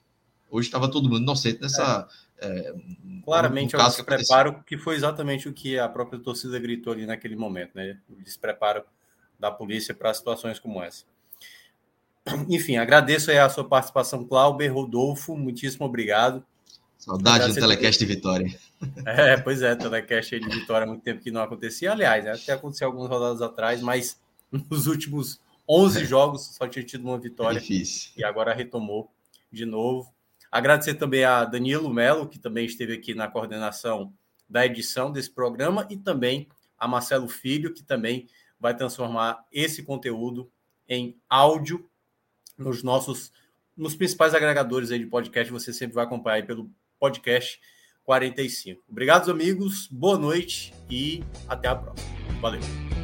hoje estava todo mundo inocente nessa. É. Claramente é o despreparo, que, que foi exatamente o que a própria torcida gritou ali naquele momento, né? O despreparo da polícia para situações como essa. Enfim, agradeço aí a sua participação, Clauber, Rodolfo, muitíssimo obrigado. Saudade do Telecast de Vitória. É, pois é, Telecast de Vitória há muito tempo que não acontecia. Aliás, né, até aconteceu algumas rodadas atrás, mas nos últimos 11 jogos só tinha tido uma vitória. É difícil. E agora retomou de novo. Agradecer também a Danilo Melo, que também esteve aqui na coordenação da edição desse programa, e também a Marcelo Filho, que também vai transformar esse conteúdo em áudio nos nossos nos principais agregadores aí de podcast. Você sempre vai acompanhar aí pelo podcast 45. Obrigado, amigos. Boa noite e até a próxima. Valeu.